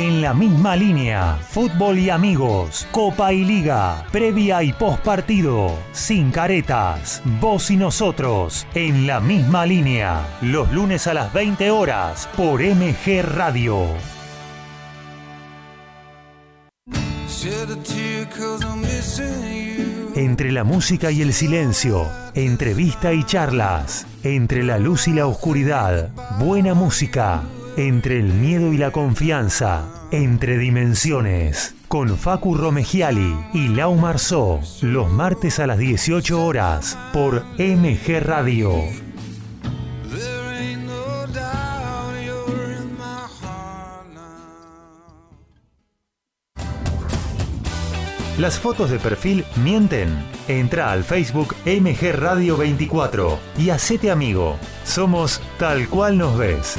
Speaker 5: En la misma línea, fútbol y amigos, Copa y Liga, previa y post partido, sin caretas, vos y nosotros, en la misma línea, los lunes a las 20 horas por MG Radio. Entre la música y el silencio, entrevista y charlas, entre la luz y la oscuridad, buena música entre el miedo y la confianza, entre dimensiones, con Facu Romegiali y Lau Marzó, los martes a las 18 horas por MG Radio. Las fotos de perfil mienten. Entra al Facebook MG Radio 24 y hacete amigo. Somos tal cual nos ves.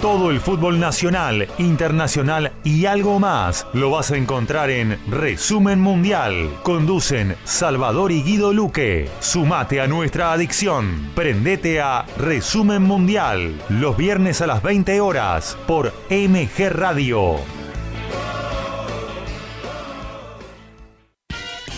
Speaker 5: Todo el fútbol nacional, internacional y algo más lo vas a encontrar en Resumen Mundial. Conducen Salvador y Guido Luque. Sumate a nuestra adicción. Prendete a Resumen Mundial los viernes a las 20 horas por MG Radio.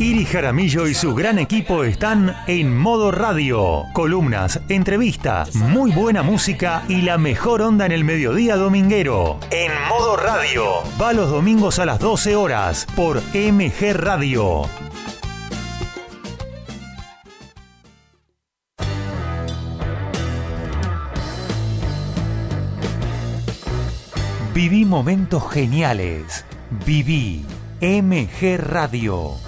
Speaker 5: Iri Jaramillo y su gran equipo están en modo radio. Columnas, entrevistas, muy buena música y la mejor onda en el mediodía dominguero. En modo radio. Va los domingos a las 12 horas por MG Radio. Viví momentos geniales. Viví MG Radio.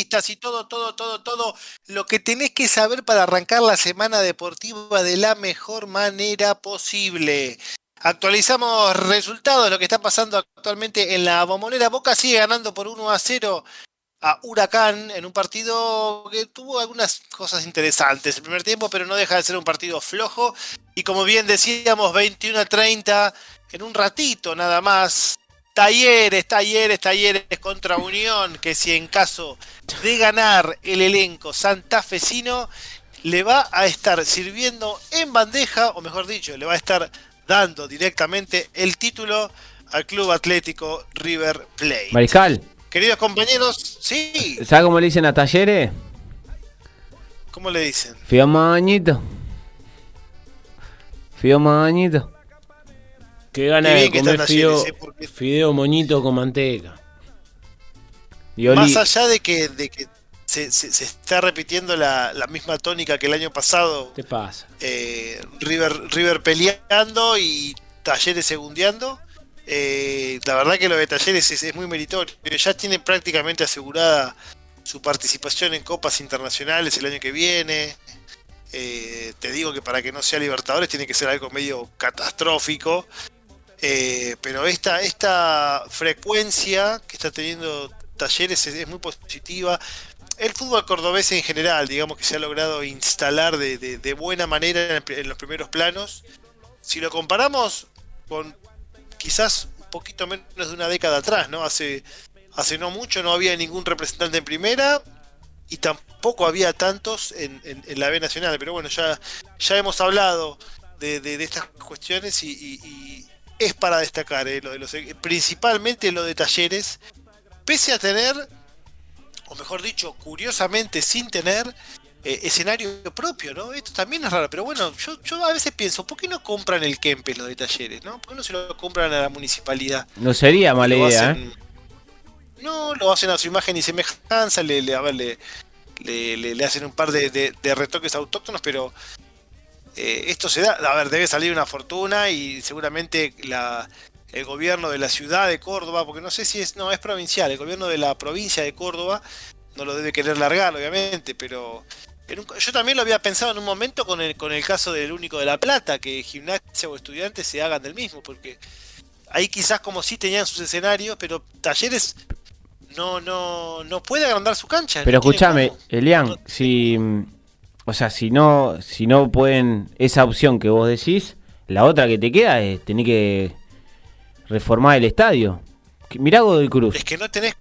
Speaker 4: Y todo, todo, todo, todo lo que tenés que saber para arrancar la semana deportiva de la mejor manera posible. Actualizamos resultados, lo que está pasando actualmente en la bombonera. Boca sigue ganando por 1 a 0 a Huracán en un partido que tuvo algunas cosas interesantes el primer tiempo, pero no deja de ser un partido flojo. Y como bien decíamos, 21 a 30 en un ratito nada más. Talleres, talleres, talleres contra Unión, que si en caso de ganar el elenco santafesino, le va a estar sirviendo en bandeja, o mejor dicho, le va a estar dando directamente el título al Club Atlético River Plate.
Speaker 2: Mariscal.
Speaker 4: Queridos compañeros, sí.
Speaker 2: ¿Sabe cómo le dicen a Talleres?
Speaker 4: ¿Cómo le dicen?
Speaker 2: Fío Mañito. Fío Mañito.
Speaker 1: Qué gana de comer fideo, moñito con manteca.
Speaker 4: Más allá de que, de que se, está repitiendo la, misma tónica que el año pasado.
Speaker 1: ¿Qué pasa?
Speaker 4: Eh, River, River peleando y Talleres segundeando. Eh, la verdad que lo de Talleres es, muy meritorio. Ya tiene prácticamente asegurada su participación en copas internacionales el año que viene. Eh, te digo que para que no sea Libertadores tiene que ser algo medio catastrófico. Eh, pero esta, esta frecuencia que está teniendo Talleres es, muy positiva. El fútbol cordobés en general, digamos que se ha logrado instalar de, buena manera en, los primeros planos. Si lo comparamos con quizás un poquito menos de una década atrás, ¿no? Hace, hace no mucho no había ningún representante en primera y tampoco había tantos en, la B Nacional. Pero bueno, ya, ya hemos hablado de, estas cuestiones y, es para destacar, ¿eh? lo de los, principalmente lo de talleres, pese a tener, o mejor dicho, curiosamente sin tener eh, escenario propio, ¿no? Esto también es raro, pero bueno, yo, a veces pienso, ¿por qué no compran el Kempes los de talleres, ¿no? ¿Por qué no se lo compran a la municipalidad?
Speaker 2: No sería mala idea, ¿eh?
Speaker 4: No, lo hacen a su imagen y semejanza, le, le, a ver, le, le, hacen un par de, retoques autóctonos, pero eh, esto se da, a ver, debe salir una fortuna y seguramente la, el gobierno de la ciudad de Córdoba, porque no sé si es, no, es provincial, el gobierno de la provincia de Córdoba no lo debe querer largar, obviamente, pero yo también lo había pensado en un momento con el, con el caso del único de La Plata, que gimnasia o estudiantes se hagan del mismo, porque ahí quizás como sí tenían sus escenarios, pero talleres no, no, no puede agrandar su cancha.
Speaker 2: Pero escúchame, Elian, si o sea, si no, si no pueden esa opción que vos decís, la otra que te queda es tener que reformar el estadio. Mirá Godoy Cruz.
Speaker 4: Es que no tenés,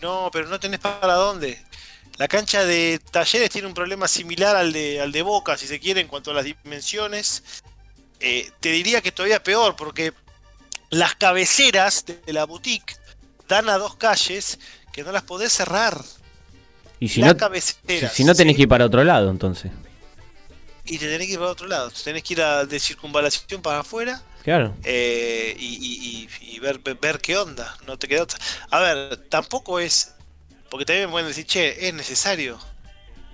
Speaker 4: no, pero no tenés para dónde. La cancha de Talleres tiene un problema similar al de, al de Boca, si se quiere, en cuanto a las dimensiones. Eh, te diría que todavía peor, porque las cabeceras de la boutique dan a dos calles que no las podés cerrar.
Speaker 2: Y si no, si, no tenés que ir para otro lado, entonces.
Speaker 4: Y te tenés que ir para otro lado. Tenés que ir a, de circunvalación para afuera.
Speaker 2: Claro.
Speaker 4: Eh, y, ver, ver, qué onda. No te queda otra. A ver, tampoco es. Porque también me pueden decir, che, es necesario.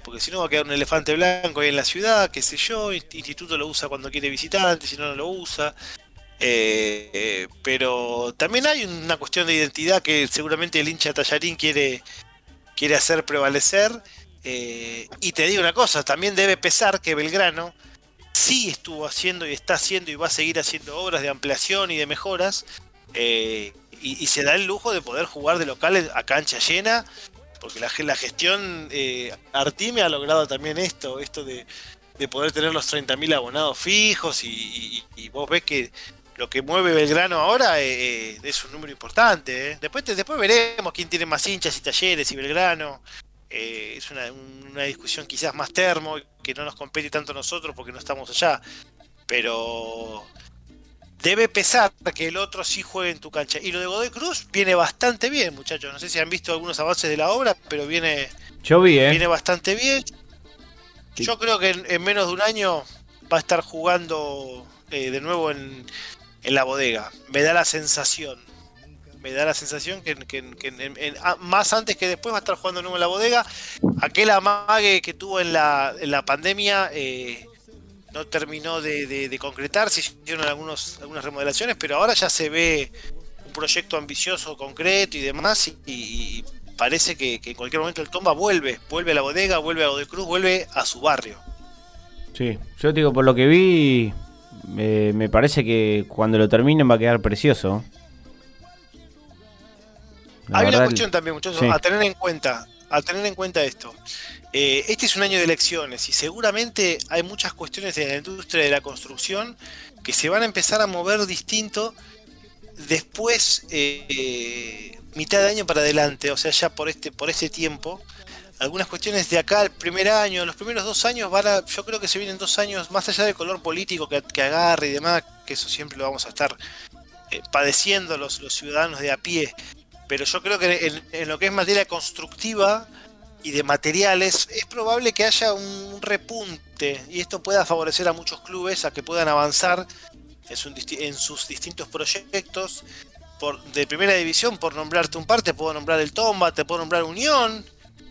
Speaker 4: Porque si no va a quedar un elefante blanco ahí en la ciudad, qué sé yo. Instituto lo usa cuando quiere visitantes, si no, no lo usa. Eh, pero también hay una cuestión de identidad que seguramente el hincha Tallarín quiere, quiere hacer prevalecer. Eh, y te digo una cosa, también debe pesar que Belgrano sí estuvo haciendo y está haciendo y va a seguir haciendo obras de ampliación y de mejoras. Eh, y, se da el lujo de poder jugar de locales a cancha llena. Porque la, gestión Artime ha logrado también esto, esto de, poder tener los 30.000 abonados fijos y, vos ves que lo que mueve Belgrano ahora eh, eh, es un número importante. Eh. Después, después veremos quién tiene más hinchas y talleres y Belgrano. es una, discusión quizás más termo, que no nos compete tanto a nosotros porque no estamos allá. Pero debe pesar que el otro sí juegue en tu cancha. Y lo de Godoy Cruz viene bastante bien, muchachos. No sé si han visto algunos avances de la obra, pero viene,
Speaker 2: Yo vi,
Speaker 4: viene bastante bien. Yo creo que en, menos de un año va a estar jugando de nuevo en, en la bodega. Me da la sensación. Me da la sensación que, ah, más antes que después va a estar jugando nuevo en la bodega. Aquel amague que tuvo en la, en pandemia eh, no terminó de, concretar. Se hicieron algunos, algunas remodelaciones, pero ahora ya se ve un proyecto ambicioso, concreto y demás. Y, parece que, en cualquier momento el Tomba vuelve. Vuelve a la bodega, vuelve a Cruz vuelve a su barrio.
Speaker 2: Sí, yo digo, por lo que vi, me parece que cuando lo terminen va a quedar precioso.
Speaker 4: Hay una cuestión también, muchachos, a tener en cuenta, a tener en cuenta esto. Eh, este es un año de elecciones y seguramente hay muchas cuestiones en la industria de la construcción que se van a empezar a mover distinto después, eh, mitad de año para adelante, o sea, ya por este, por este tiempo algunas cuestiones de acá el primer año, los primeros dos años van a, yo creo que se vienen dos años más allá del color político que, agarre y demás, que eso siempre lo vamos a estar eh, padeciendo los, los, ciudadanos de a pie, pero yo creo que en, lo que es materia constructiva y de materiales es probable que haya un repunte y esto pueda favorecer a muchos clubes a que puedan avanzar en, en sus distintos proyectos. Por, de primera división, por nombrarte un par, te puedo nombrar el Tomba, te puedo nombrar Unión,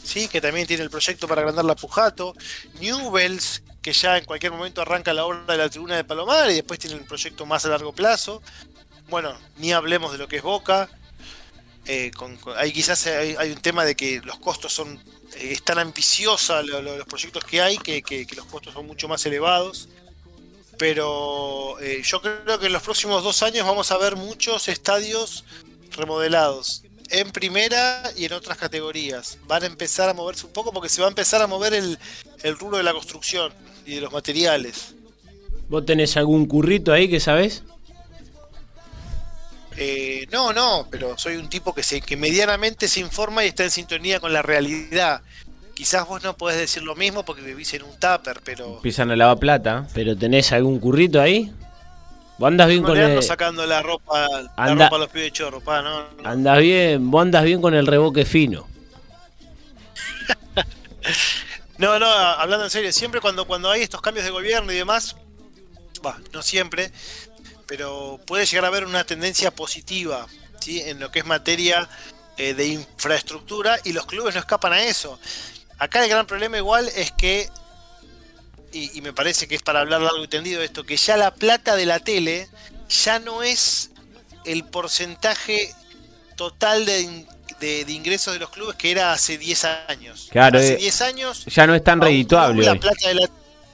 Speaker 4: ¿sí? que también tiene el proyecto para agrandar la Pujato, Newells, que ya en cualquier momento arranca la obra de la tribuna de Palomar y después tiene un proyecto más a largo plazo. Bueno, ni hablemos de lo que es Boca. Eh, ahí quizás hay, un tema de que los costos son eh, es tan ambiciosa los proyectos que hay que, los costos son mucho más elevados. Pero eh, yo creo que en los próximos dos años vamos a ver muchos estadios remodelados en primera y en otras categorías. Van a empezar a moverse un poco porque se va a empezar a mover el, el rubro de la construcción y de los materiales.
Speaker 1: ¿Vos tenés algún currito ahí que sabés?
Speaker 4: Eh, no, no, pero soy un tipo que, se, que medianamente se informa y está en sintonía con la realidad. Quizás vos no podés decir lo mismo porque vivís en un tupper, pero.
Speaker 2: Empiezan a lavar plata.
Speaker 1: ¿Pero tenés algún currito ahí? ¿Vos andas bien con
Speaker 4: el... sacando la ropa, la ropa a los pibes de chorro, pa, ¿no?
Speaker 1: Andas bien, vos andas bien con el reboque fino.
Speaker 4: no, no, hablando en serio, siempre cuando, cuando hay estos cambios de gobierno y demás, bah, no siempre, pero puede llegar a haber una tendencia positiva ¿sí? en lo que es materia eh, de infraestructura y los clubes no escapan a eso. Acá el gran problema igual es que, y, me parece que es para hablar largo y tendido esto, que ya la plata de la tele ya no es el porcentaje total de, ingresos de los clubes que era hace 10 años.
Speaker 2: Claro,
Speaker 4: hace 10 eh, años...
Speaker 2: Ya no es tan redituable.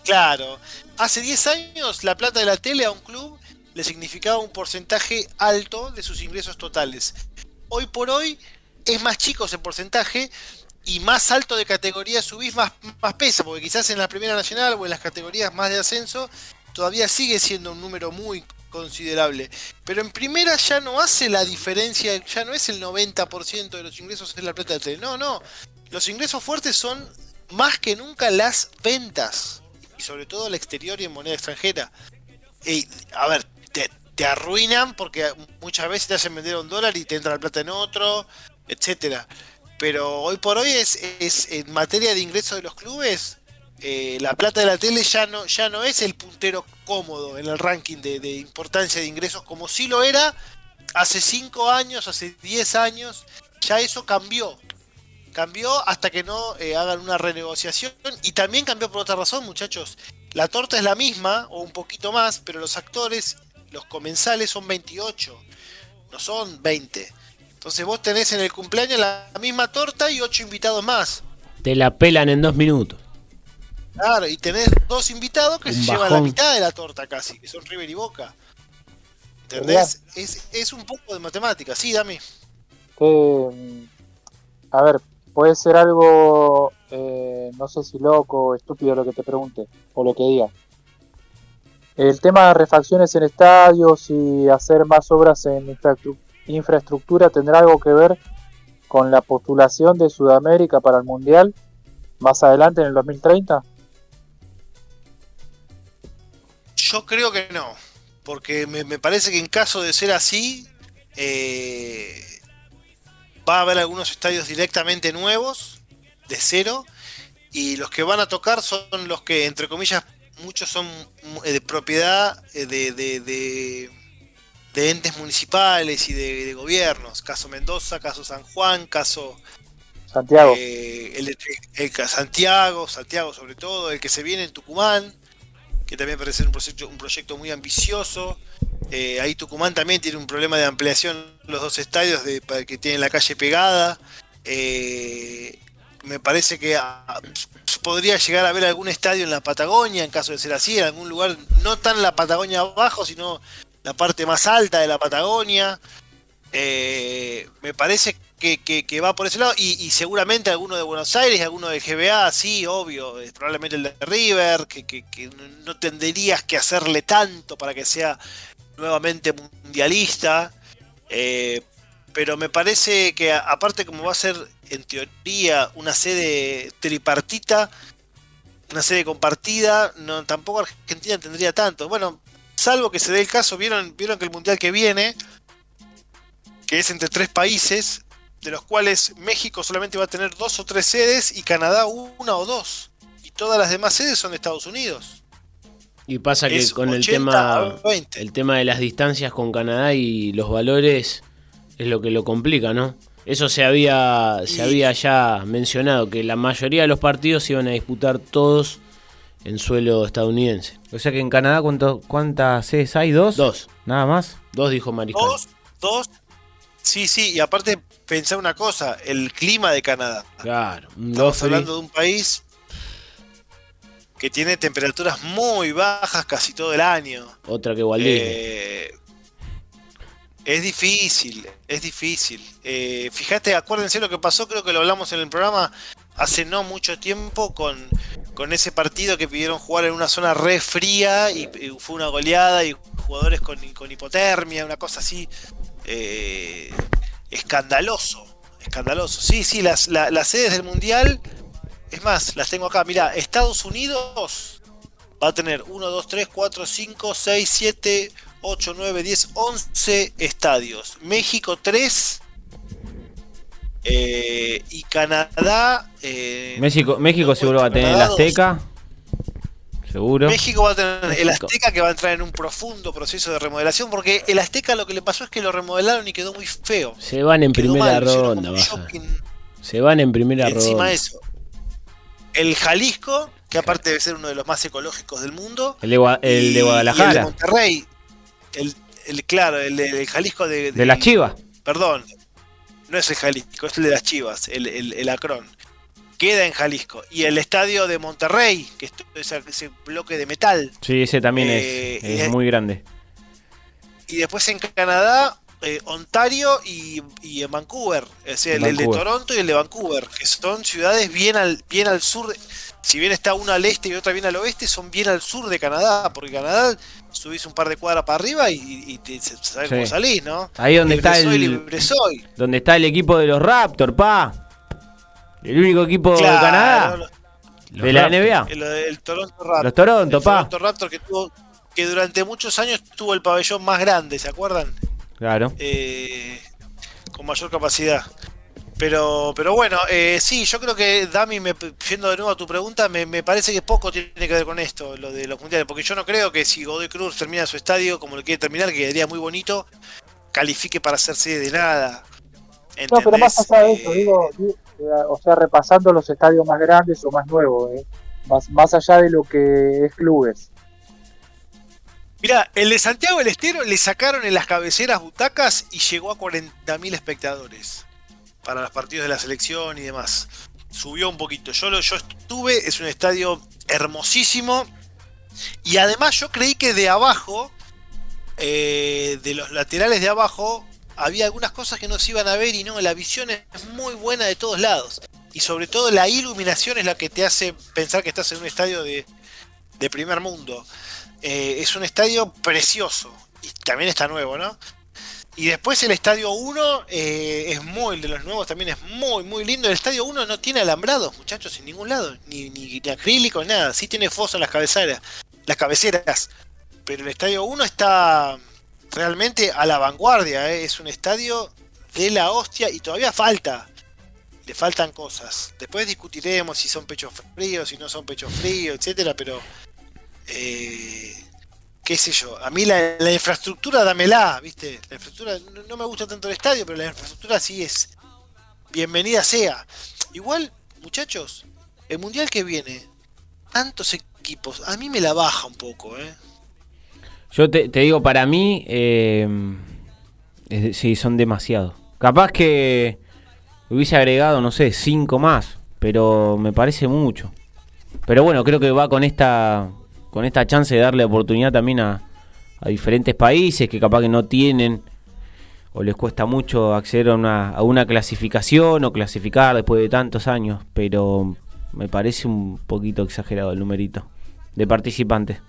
Speaker 4: claro, hace 10 años la plata de la tele a un club le significaba un porcentaje alto de sus ingresos totales. Hoy por hoy es más chico ese porcentaje y más alto de categoría subís, más, más pesa, porque quizás en la Primera Nacional o en las categorías más de ascenso todavía sigue siendo un número muy considerable. Pero en primera ya no hace la diferencia, ya no es el 90% de los ingresos en la plata de tele. No, no. Los ingresos fuertes son más que nunca las ventas. Y sobre todo al exterior y en moneda extranjera. Y, a ver, te, te arruinan porque muchas veces te hacen vender un dólar y te entra la plata en otro, etcétera. Pero hoy por hoy es, es en materia de ingresos de los clubes, eh, la plata de la tele ya no, ya no es el puntero cómodo en el ranking de, importancia de ingresos como si lo era hace 5 años, hace 10 años, ya eso cambió. Cambió hasta que no eh, hagan una renegociación y también cambió por otra razón, muchachos. La torta es la misma o un poquito más, pero los actores, los comensales son 28, no son 20. Entonces vos tenés en el cumpleaños la misma torta y ocho invitados más.
Speaker 1: Te la pelan en dos minutos.
Speaker 4: Claro, y tenés dos invitados que se llevan la mitad de la torta casi, que son River y Boca. ¿Entendés? Es, un poco de matemática, sí, Dami.
Speaker 3: a ver, puede ser algo, eh, no sé si loco o estúpido lo que te pregunte, o lo que diga. El tema de refacciones en estadios y hacer más obras en infraestructura infraestructura tendrá algo que ver con la postulación de Sudamérica para el Mundial más adelante en el 2030?
Speaker 4: Yo creo que no, porque me, parece que en caso de ser así, eh, va a haber algunos estadios directamente nuevos, de cero, y los que van a tocar son los que, entre comillas, muchos son eh, de propiedad eh, de de entes municipales y de, gobiernos. Caso Mendoza, caso San Juan, caso
Speaker 3: Santiago.
Speaker 4: Eh, el, Santiago, Santiago sobre todo, el que se viene en Tucumán, que también parece ser un proyecto, un proyecto muy ambicioso. Eh, ahí Tucumán también tiene un problema de ampliación, los dos estadios de, que tienen la calle pegada. Eh, me parece que ah, podría llegar a haber algún estadio en la Patagonia, en caso de ser así, en algún lugar, no tan la Patagonia abajo, sino la parte más alta de la Patagonia. Eh, me parece que, va por ese lado. Y, seguramente alguno de Buenos Aires, alguno de GBA, sí, obvio. Probablemente el de River, que, no tendrías que hacerle tanto para que sea nuevamente mundialista. Eh, pero me parece que aparte como va a ser en teoría una sede tripartita, una sede compartida, no, tampoco Argentina tendría tanto. Bueno, salvo que se dé el caso, vieron, vieron que el mundial que viene, que es entre tres países, de los cuales México solamente va a tener dos o tres sedes y Canadá una o dos. Y todas las demás sedes son de Estados Unidos.
Speaker 1: Y pasa que con el tema el tema de las distancias con Canadá y los valores es lo que lo complica, ¿no? Eso se había se había ya mencionado que la mayoría de los partidos se iban a disputar todos en suelo estadounidense.
Speaker 2: O sea que en Canadá, ¿cuánto, ¿cuántas sedes hay? ¿Dos?
Speaker 1: Dos.
Speaker 2: ¿Nada más?
Speaker 1: Dos, dijo Mariscal.
Speaker 4: Dos, dos. Sí, sí, y aparte pensar una cosa, el clima de Canadá.
Speaker 1: Claro.
Speaker 4: Estamos hablando de un país que tiene temperaturas muy bajas casi todo el año.
Speaker 1: Otra que Walt
Speaker 4: eh, Es difícil, es difícil. Eh, fíjate, acuérdense lo que pasó, creo que lo hablamos en el programa hace no mucho tiempo con, con ese partido que pidieron jugar en una zona re fría y, fue una goleada y jugadores con, con hipotermia, una cosa así eh, escandaloso. Escandaloso. Sí, sí, las, las sedes del Mundial, es más, las tengo acá. Mira, Estados Unidos va a tener 1, 2, 3, 4, 5, 6, 7, 8, 9, 10, 11 estadios. México 3. Eh, y Canadá.
Speaker 2: Eh, México, México seguro va a tener el Azteca. Seguro.
Speaker 4: México va a tener el Azteca que va a entrar en un profundo proceso de remodelación. Porque el Azteca lo que le pasó es que lo remodelaron y quedó muy feo.
Speaker 1: Se van en primera ronda. Se van en primera ronda. Encima eso.
Speaker 4: El Jalisco, que aparte debe ser uno de los más ecológicos del mundo.
Speaker 2: El de, el de Guadalajara. el de
Speaker 4: Monterrey, el, claro, el de Jalisco de,
Speaker 2: de, las Chivas.
Speaker 4: Perdón, no es el Jalisco, es el de las Chivas, el, el, Acron. Queda en Jalisco. Y el estadio de Monterrey, que es ese, bloque de metal.
Speaker 2: Sí, ese también es, eh, muy grande.
Speaker 4: Y después en Canadá, eh, Ontario y, en Vancouver. Es el, el, de Toronto y el de Vancouver, que son ciudades bien al, bien al sur. si bien está una al este y otra bien al oeste, son bien al sur de Canadá, porque Canadá subís un par de cuadras para arriba y, te, sabes cómo salís, ¿no?
Speaker 2: Ahí donde está el. Donde está el equipo de los Raptors, pa. El único equipo de Canadá. de la NBA.
Speaker 4: El, Toronto Raptors.
Speaker 2: Los Toronto, pa.
Speaker 4: Toronto Raptors que tuvo que durante muchos años tuvo el pabellón más grande, ¿se acuerdan?
Speaker 2: Claro.
Speaker 4: Eh, con mayor capacidad. Pero, pero bueno, eh, sí, yo creo que Dami, me, yendo de nuevo a tu pregunta, me, parece que poco tiene que ver con esto, lo de los mundiales, porque yo no creo que si Godoy Cruz termina su estadio como lo quiere terminar, que quedaría muy bonito, califique para hacerse de nada.
Speaker 3: No, pero más allá de eso, digo, o sea, repasando los estadios más grandes o más nuevos, ¿eh? más, más allá de lo que es clubes.
Speaker 4: Mira, el de Santiago del Estero le sacaron en las cabeceras butacas y llegó a 40.000 espectadores para los partidos de la selección y demás. Subió un poquito. Yo, lo, yo estuve, es un estadio hermosísimo. Y además yo creí que de abajo, eh, de los laterales de abajo, había algunas cosas que no se iban a ver y no, la visión es muy buena de todos lados. Y sobre todo la iluminación es la que te hace pensar que estás en un estadio de, de primer mundo. Eh, es un estadio precioso. Y también está nuevo, ¿no? Y después el estadio 1 eh, es muy, el de los nuevos también es muy, muy lindo. El estadio 1 no tiene alambrados, muchachos, en ningún lado, ni, ni, ni acrílicos, nada. Sí tiene foso en las cabeceras, las cabeceras. Pero el estadio 1 está realmente a la vanguardia, ¿eh? es un estadio de la hostia y todavía falta. Le faltan cosas. Después discutiremos si son pechos fríos, si no son pechos fríos, etcétera, pero eh, qué sé yo, a mí la, infraestructura dámela, ¿viste? La infraestructura, no, me gusta tanto el estadio, pero la infraestructura sí es bienvenida sea. Igual, muchachos, el mundial que viene, tantos equipos, a mí me la baja un poco, ¿eh?
Speaker 2: Yo te, digo, para mí, eh, sí, son demasiados. Capaz que hubiese agregado, no sé, cinco más, pero me parece mucho. Pero bueno, creo que va con esta con esta chance de darle oportunidad también a, diferentes países que capaz que no tienen o les cuesta mucho acceder a una, a una clasificación o clasificar después de tantos años, pero me parece un poquito exagerado el numerito de participantes.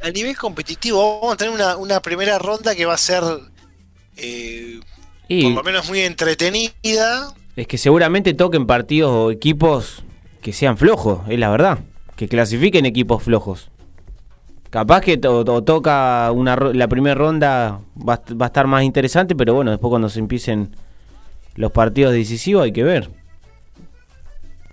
Speaker 4: A nivel competitivo, vamos a tener una, primera ronda que va a ser eh, por lo menos muy entretenida.
Speaker 2: Es que seguramente toquen partidos o equipos que sean flojos, es la verdad que clasifiquen equipos flojos. Capaz que toca una, la primera ronda va, a estar más interesante, pero bueno, después cuando se empiecen los partidos decisivos hay que ver.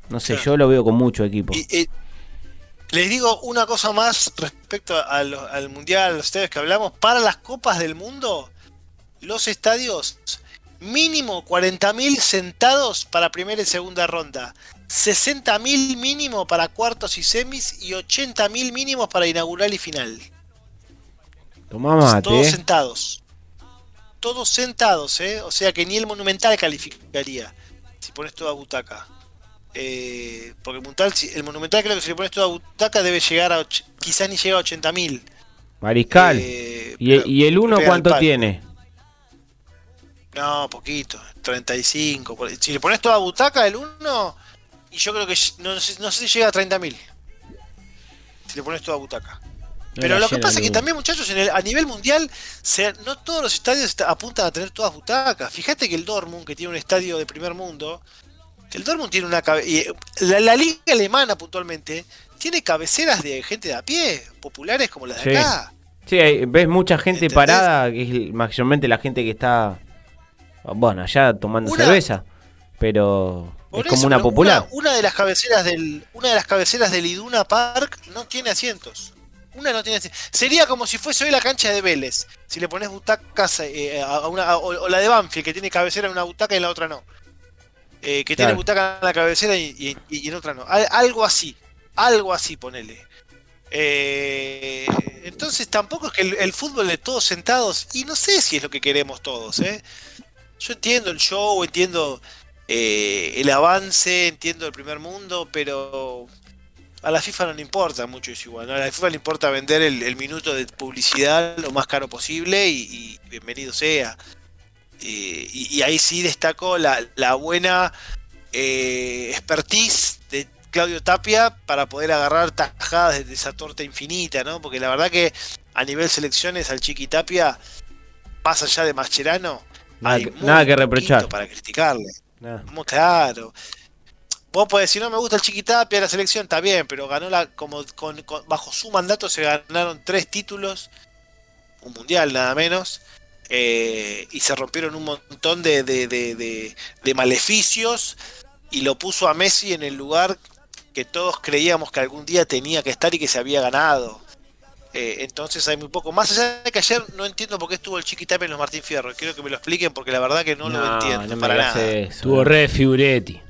Speaker 2: No sé, yo lo veo con mucho equipo.
Speaker 4: les digo una cosa más respecto al Mundial, los estadios que hablamos. Para las Copas del Mundo, los estadios mínimo 40.000 sentados para primera y segunda ronda. 60.000 mínimo para cuartos y semis y 80.000 mínimos para inaugural y final.
Speaker 2: Toma
Speaker 4: Todos sentados. Todos sentados, ¿eh? O sea que ni el Monumental calificaría si pones toda butaca. Eh, porque el monumental, el monumental creo que si le pones toda butaca debe llegar a... quizás ni llega a 80.000.
Speaker 2: Mariscal. Eh, ¿Y, el 1 cuánto tiene?
Speaker 4: No, poquito, 35. Si le pones toda butaca el 1, y yo creo que no, sé, no sé si llega a 30.000. Si le pones toda butaca. Pero lo que pasa es que también, muchachos, en el, a nivel mundial, no todos los estadios apuntan a tener todas butacas. Fíjate que el Dortmund, que tiene un estadio de primer mundo, el Dortmund tiene una la, la, liga alemana puntualmente tiene cabeceras de gente de a pie, populares como las de acá.
Speaker 2: Sí, ves mucha gente parada, que es mayormente la gente que está, bueno, allá tomando cerveza, pero es como una popular.
Speaker 4: Una, de las cabeceras del, una de las cabeceras del Iduna Park no tiene asientos. Una no tiene asientos. Sería como si fuese hoy la cancha de Vélez. Si le pones butacas eh, a una, o, la de Banfield, que tiene cabecera en una butaca y en la otra no. Eh, que tiene butaca en la cabecera y, en otra no. algo así. Algo así, ponele. Eh, entonces tampoco es que el, fútbol de todos sentados, y no sé si es lo que queremos todos, ¿eh? Yo entiendo el show, entiendo eh, el avance, entiendo el primer mundo, pero a la FIFA no le importa mucho eso igual. A la FIFA le importa vender el, minuto de publicidad lo más caro posible y, bienvenido sea. y, ahí sí destaco la, la buena expertise de Claudio Tapia para poder agarrar tajadas de esa torta infinita, ¿no? Porque la verdad que a nivel selecciones al Chiqui Tapia, más allá de Mascherano,
Speaker 2: nada, que reprochar.
Speaker 4: Para criticarle. Muy claro. Vos podés decir, no me gusta el Chiqui Tapia, la selección está bien, pero ganó la, como bajo su mandato se ganaron tres títulos, un mundial nada menos, eh, y se rompieron un montón de, de, de, de, maleficios y lo puso a Messi en el lugar que todos creíamos que algún día tenía que estar y que se había ganado. Eh, entonces hay muy poco. Más allá de que ayer no entiendo por qué estuvo el Chiquitape en los Martín Fierro. Quiero que me lo expliquen porque la verdad que no, lo entiendo para nada.
Speaker 1: Estuvo re Figuretti.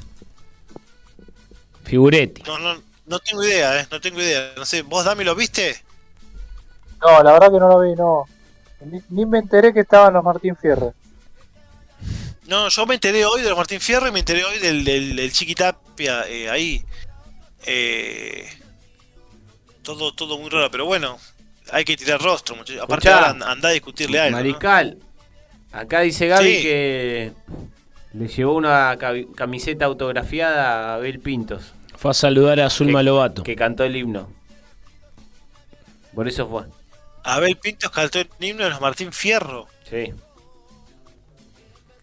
Speaker 1: Figuretti.
Speaker 4: No, no, no tengo idea, eh, no tengo idea. No sé, ¿vos Dami lo viste?
Speaker 3: No, la verdad que no lo vi, no. Ni, me enteré que estaban los Martín Fierro.
Speaker 4: No, yo me enteré hoy de los Martín Fierro y me enteré hoy del, del, Chiquitapia eh, ahí. Eh, todo, todo muy raro, pero bueno, hay que tirar rostro, muchachos. Aparte, anda a discutirle algo.
Speaker 2: Mariscal, acá dice Gaby que le llevó una camiseta autografiada a Abel Pintos.
Speaker 1: Fue a saludar a Zulma Lobato.
Speaker 2: Que cantó el himno. Por eso fue.
Speaker 4: Abel Pintos cantó el himno de los Martín Fierro.
Speaker 2: Sí.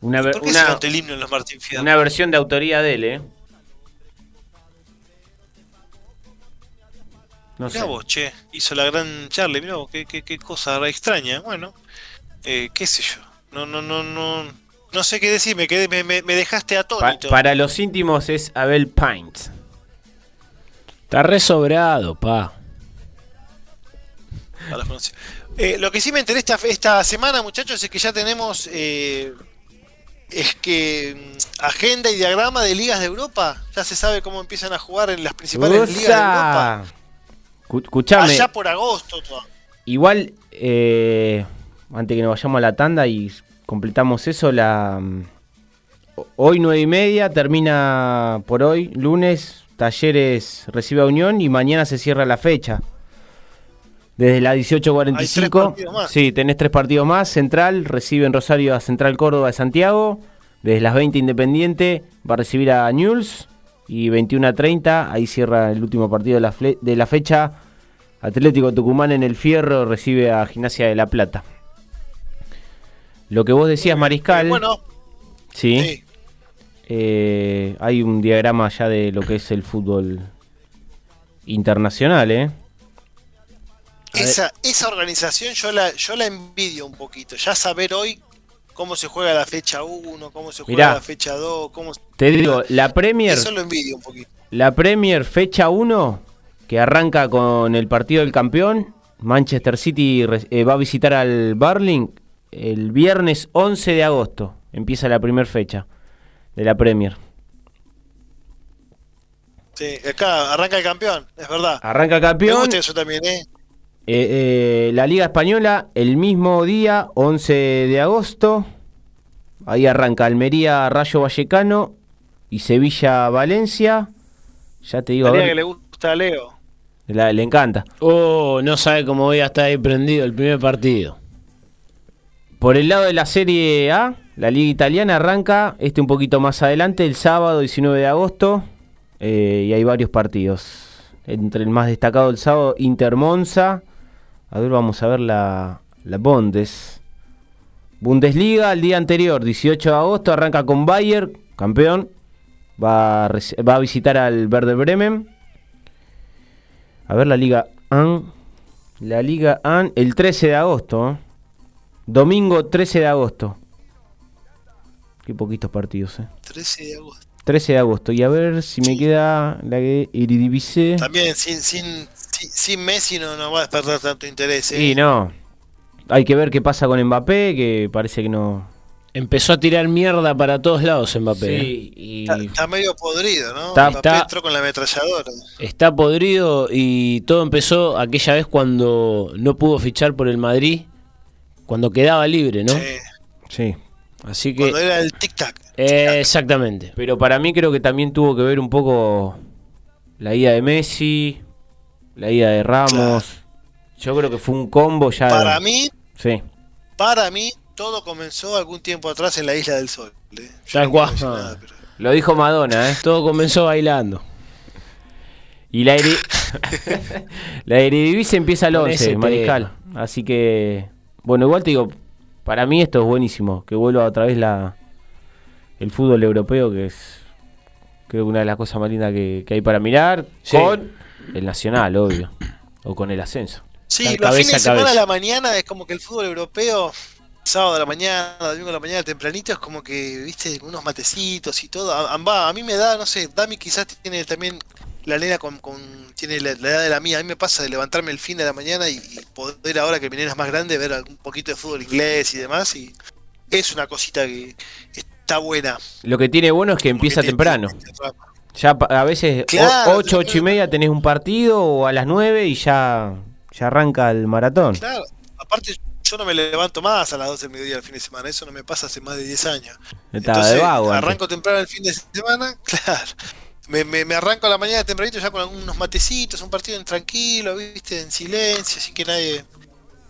Speaker 4: Una, ¿Por qué se cantó el himno de los Martín Fierro?
Speaker 2: Una versión de autoría de él, ¿eh?
Speaker 4: No sé. vos, che, hizo la gran Charlie, mirá vos, qué, qué, cosa extraña. Bueno, eh, qué sé yo. No, no, no, no. No sé qué decir, me, quedé, me, me, dejaste atónito.
Speaker 2: para los íntimos es Abel Pint.
Speaker 1: Está resobrado, pa.
Speaker 4: Eh, lo que sí me enteré esta, esta semana, muchachos, es que ya tenemos eh, es que mm, agenda y diagrama de ligas de Europa. Ya se sabe cómo empiezan a jugar en las principales ligas de Europa.
Speaker 2: Escuchame.
Speaker 4: Allá por agosto.
Speaker 2: Igual, eh, antes que nos vayamos a la tanda y completamos eso, la mm, hoy nueve y media termina por hoy, lunes, Talleres recibe a Unión y mañana se cierra la fecha. Desde la 18.45, sí, tenés tres partidos más. Central recibe en Rosario a Central Córdoba de Santiago. Desde las 20 Independiente va a recibir a Newell's y 21 a 30, ahí cierra el último partido de la, de la fecha. Atlético Tucumán en el Fierro recibe a Gimnasia de la Plata. Lo que vos decías, Mariscal.
Speaker 4: Eh, bueno,
Speaker 2: sí. Eh, hay un diagrama ya de lo que es el fútbol internacional, ¿eh?
Speaker 4: Esa, esa organización yo la, yo la envidio un poquito. Ya saber hoy cómo se juega la fecha 1, cómo se juega la fecha 2, cómo
Speaker 2: Te digo, la Premier
Speaker 4: Eso lo envidio un poquito.
Speaker 2: La Premier fecha 1 que arranca con el partido del campeón, Manchester City eh, va a visitar al Barling el viernes 11 de agosto. Empieza la primera fecha de la Premier.
Speaker 4: Sí, acá arranca el campeón, es verdad.
Speaker 2: Arranca el campeón.
Speaker 4: eso también, ¿eh?
Speaker 2: Eh, la Liga Española, el mismo día, 11 de agosto. Ahí arranca Almería, Rayo Vallecano y Sevilla, Valencia. Ya te digo.
Speaker 4: La que le gusta a Leo.
Speaker 2: le encanta.
Speaker 1: Oh, no sabe cómo voy a estar ahí prendido el primer partido.
Speaker 2: Por el lado de la Serie A, La liga italiana arranca, este un poquito más adelante, el sábado 19 de agosto, eh, y hay varios partidos. Entre el más destacado el sábado, Inter Monza. A ver, vamos a ver la, la Bundes. Bundesliga, el día anterior, 18 de agosto, arranca con Bayern, campeón. Va a, va a visitar al Verde Bremen. A ver la Liga AN. La Liga AN el 13 de agosto. ¿eh? Domingo 13 de agosto. Qué poquitos partidos, ¿eh?
Speaker 4: 13 de agosto.
Speaker 2: 13 de agosto. Y a ver si me queda la que Eredivisie.
Speaker 4: También sin, sin, sin, Messi no, no va a despertar tanto interés. ¿eh?
Speaker 2: Y no. Hay que ver qué pasa con Mbappé, que parece que no.
Speaker 1: Empezó a tirar mierda para todos lados Mbappé.
Speaker 4: Sí, y... está, medio podrido, ¿no? Está, Mbappé con la ametralladora.
Speaker 1: Está podrido y todo empezó aquella vez cuando no pudo fichar por el Madrid, cuando quedaba libre, ¿no? Sí.
Speaker 2: Sí.
Speaker 1: Así que.
Speaker 4: Cuando era el tic-tac.
Speaker 1: exactamente.
Speaker 2: Pero para mí creo que también tuvo que ver un poco la ida de Messi, la ida de Ramos. Yo creo que fue un combo ya.
Speaker 4: Para mí.
Speaker 2: Sí.
Speaker 4: Para mí, todo comenzó algún tiempo atrás en la Isla del Sol. ¿eh?
Speaker 2: Lo dijo Madonna, ¿eh?
Speaker 1: Todo comenzó bailando.
Speaker 2: Y la, la Eredivisie empieza el 11, Mariscal. Así que, bueno, igual te digo, para mí esto es buenísimo, que vuelva otra vez la el fútbol europeo, que es creo que una de las cosas más lindas que, hay para mirar, con el Nacional, obvio, o con el ascenso.
Speaker 4: Sí, los fines de semana a la mañana es como que el fútbol europeo, sábado a la mañana, domingo a la mañana tempranito, es como que, viste, unos matecitos y todo. A, a mí me da, no sé, Dami quizás tiene también la nena con, tiene la, edad de la mía. A mí me pasa de levantarme el fin de la mañana y, poder ahora que mi nena es más grande ver un poquito de fútbol inglés y demás. Y es una cosita que está buena.
Speaker 2: Lo que tiene bueno es que empieza temprano. Ya a veces 8, 8 y media tenés un partido o a las 9 y ya, ya arranca el maratón.
Speaker 4: Claro, aparte yo no me levanto más a las 12 del mediodía el fin de semana, eso no me pasa hace más de 10 años. Entonces, arranco temprano el fin de semana, claro me, me, arranco a la mañana tempranito ya con algunos matecitos, un partido en tranquilo, viste, en silencio, sin que nadie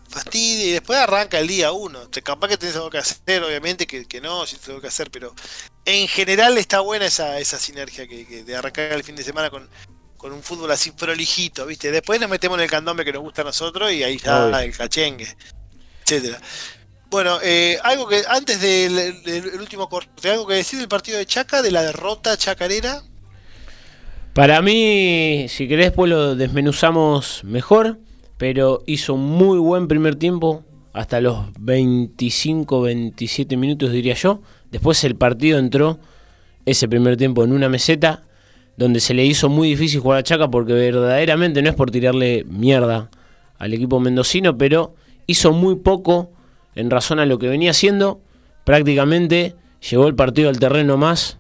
Speaker 4: fastidie, y después arranca el día uno. Capaz que tenés algo que hacer, obviamente, que, que no, si tengo que hacer, pero en general está buena esa, esa sinergia que, de arrancar el fin de semana con, con un fútbol así prolijito, viste. Después nos metemos en el candombe que nos gusta a nosotros y ahí está el cachengue, etcétera. Bueno, eh, algo que antes del, del, último corte, algo que decir del partido de Chaca, de la derrota chacarera.
Speaker 1: Para mí, si querés, pues lo desmenuzamos mejor, pero hizo un muy buen primer tiempo, hasta los 25, 27 minutos diría yo. Después el partido entró ese primer tiempo en una meseta donde se le hizo muy difícil jugar a Chaca porque verdaderamente no es por tirarle mierda al equipo mendocino, pero hizo muy poco en razón a lo que venía haciendo. Prácticamente llevó el partido al terreno más.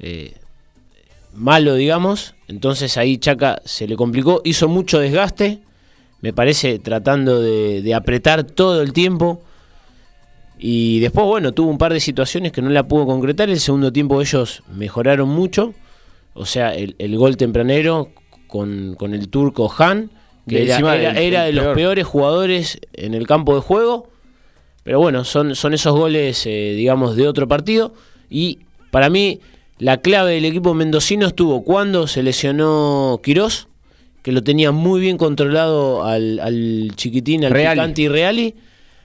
Speaker 1: Eh, malo, digamos. Entonces ahí Chaca se le complicó, hizo mucho desgaste, me parece, tratando de, apretar todo el tiempo. Y después, bueno, tuvo un par de situaciones que no la pudo concretar. El segundo tiempo ellos mejoraron mucho. O sea, el, gol tempranero con, el turco Han, que era, de los peores jugadores en el campo de juego. Pero bueno, son, son esos goles, eh, digamos, de otro partido. Y para mí, la clave del equipo mendocino estuvo cuando se lesionó Quirós, que lo tenía muy bien controlado al, chiquitín, al Reali. picante y Reali.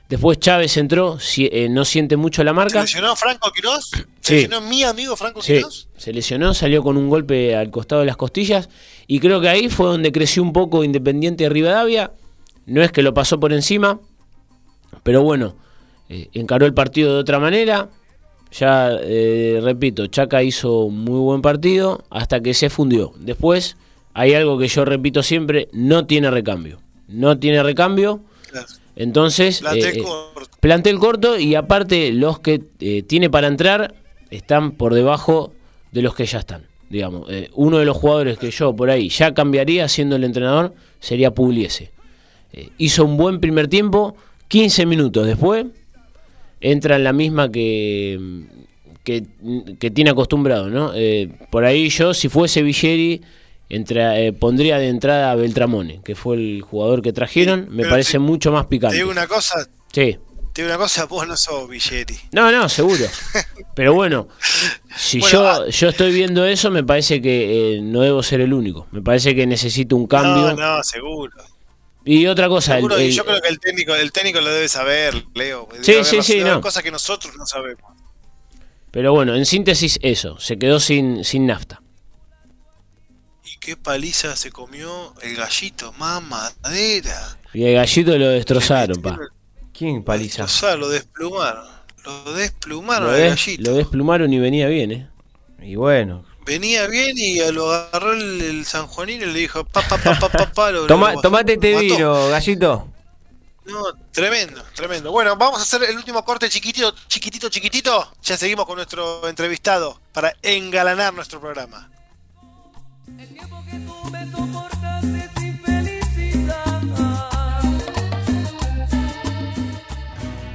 Speaker 1: Después Chávez entró, eh, no siente mucho la marca.
Speaker 4: ¿Se lesionó Franco Quirós? ¿Se lesionó mi amigo Franco sí. Quirós?
Speaker 1: Se lesionó, salió con un golpe al costado de las costillas. Y creo que ahí fue donde creció un poco Independiente de Rivadavia. No es que lo pasó por encima, pero bueno, eh, encaró el partido de otra manera. Ya, eh, repito, Chaca hizo muy buen partido hasta que se fundió. Después, hay algo que yo repito siempre, no tiene recambio. No tiene recambio. Entonces, plantel, eh, corto. y aparte los que eh, tiene para entrar están por debajo de los que ya están. Digamos, uno de los jugadores que yo por ahí ya cambiaría siendo el entrenador sería Pugliese. hizo un buen primer tiempo, 15 minutos después entra en la misma que, que, tiene acostumbrado, ¿no? Eh, por ahí yo, si fuese Villeri, eh, pondría de entrada a Beltramone, que fue el jugador que trajeron, me parece mucho más picante.
Speaker 4: Te digo una cosa.
Speaker 1: Sí.
Speaker 4: Te una cosa, vos no sos Villeri.
Speaker 1: No, no, seguro. Pero bueno, si yo, ah, yo estoy viendo eso, me parece que eh, no debo ser el único. Me parece que necesito un cambio.
Speaker 4: No, no, seguro.
Speaker 1: Y otra cosa.
Speaker 4: Seguro, y yo creo que el técnico, el técnico lo debe saber, Leo.
Speaker 1: sí, sí, sí.
Speaker 4: No. Cosas que nosotros no sabemos.
Speaker 1: Pero bueno, en síntesis, eso. Se quedó sin, sin nafta.
Speaker 4: ¿Y qué paliza se comió el gallito? Mamadera.
Speaker 1: Y el gallito lo destrozaron, pa.
Speaker 2: ¿Quién paliza?
Speaker 4: lo desplumaron. Lo desplumaron lo gallito.
Speaker 1: Lo desplumaron y venía bien, ¿eh?
Speaker 2: Y bueno.
Speaker 4: Venía bien y lo agarró el, San Juanino y le dijo, pa, pa, pa, pa, pa,
Speaker 2: tomate este vino, gallito.
Speaker 4: No, tremendo, tremendo. Bueno, vamos a hacer el último corte chiquitito, chiquitito, chiquitito. Ya seguimos con nuestro entrevistado para engalanar nuestro programa. El tiempo que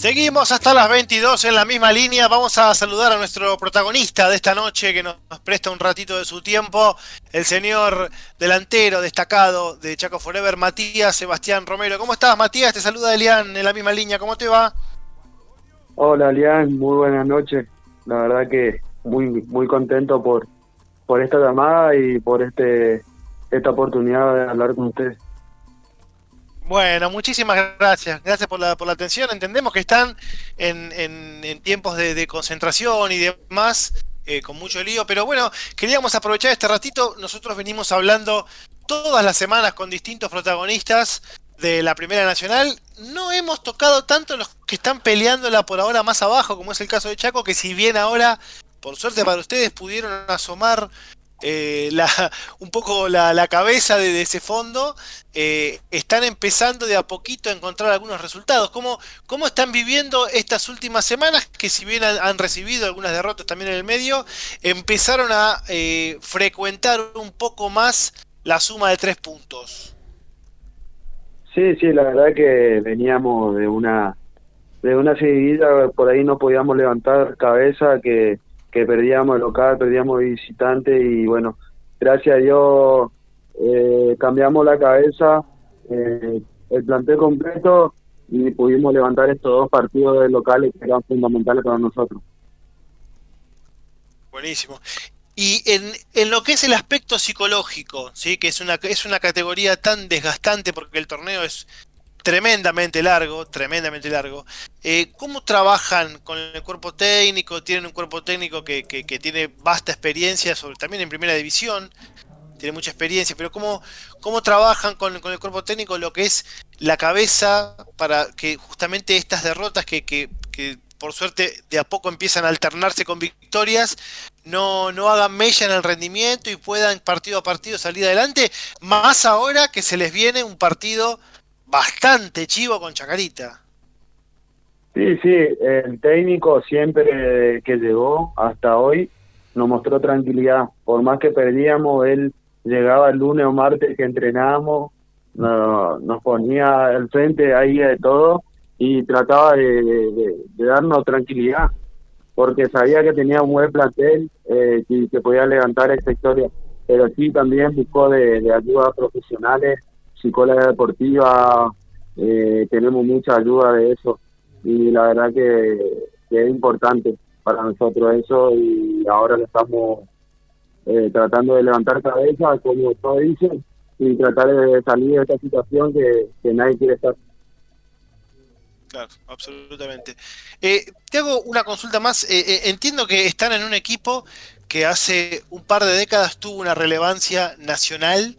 Speaker 4: Seguimos hasta las 22 en la misma línea. Vamos a saludar a nuestro protagonista de esta noche que nos presta un ratito de su tiempo, el señor delantero destacado de Chaco Forever, Matías Sebastián Romero. ¿Cómo estás, Matías? Te saluda Elian en la misma línea. ¿Cómo te va?
Speaker 6: Hola, Elian. Muy buenas noches. La verdad que muy muy contento por, por esta llamada y por este esta oportunidad de hablar con ustedes.
Speaker 4: Bueno, muchísimas gracias. Gracias por la, por la atención. Entendemos que están en, en, tiempos de, concentración y demás, eh, con mucho lío, pero bueno, queríamos aprovechar este ratito. Nosotros venimos hablando todas las semanas con distintos protagonistas de la Primera Nacional. No hemos tocado tanto los que están peleándola por ahora más abajo, como es el caso de Chaco, que si bien ahora, por suerte para ustedes, pudieron asomar eh, la, un poco la, cabeza de, ese fondo, eh, están empezando de a poquito a encontrar algunos resultados. ¿Cómo, ¿Cómo están viviendo estas últimas semanas? Que si bien han, recibido algunas derrotas también en el medio, empezaron a eh, frecuentar un poco más la suma de tres puntos.
Speaker 6: Sí, sí, la verdad que veníamos de una de una seguida, por ahí no podíamos levantar cabeza, que que perdíamos el local, perdíamos visitante y bueno, gracias a Dios eh, cambiamos la cabeza, eh, el plantel completo y pudimos levantar estos dos partidos locales que eran fundamentales para nosotros.
Speaker 4: Buenísimo. Y en, en, lo que es el aspecto psicológico, sí, que es una es una categoría tan desgastante porque el torneo es tremendamente largo, tremendamente largo. Eh, ¿Cómo trabajan con el cuerpo técnico? Tienen un cuerpo técnico que, que, tiene vasta experiencia, sobre, también en primera división, tiene mucha experiencia, pero ¿cómo, cómo trabajan con, con, el cuerpo técnico lo que es la cabeza para que justamente estas derrotas que, que, que por suerte de a poco empiezan a alternarse con victorias, no, no hagan mella en el rendimiento y puedan partido a partido salir adelante, más ahora que se les viene un partido bastante chivo con Chacarita.
Speaker 6: Sí, sí, el técnico siempre que llegó hasta hoy nos mostró tranquilidad. Por más que perdíamos, él llegaba el lunes o martes que entrenábamos, nos ponía al frente ahí de todo y trataba de, darnos tranquilidad, porque sabía que tenía un buen plantel eh, y que podía levantar esta historia. Pero sí también buscó de, de ayuda profesionales psicóloga deportiva, eh, tenemos mucha ayuda de eso y la verdad que, es importante para nosotros eso y ahora le estamos eh, tratando de levantar cabeza, como todos dicen, y tratar de salir de esta situación que, nadie quiere estar.
Speaker 4: Claro, absolutamente. Eh, te hago una consulta más. entiendo que están en un equipo que hace un par de décadas tuvo una relevancia nacional.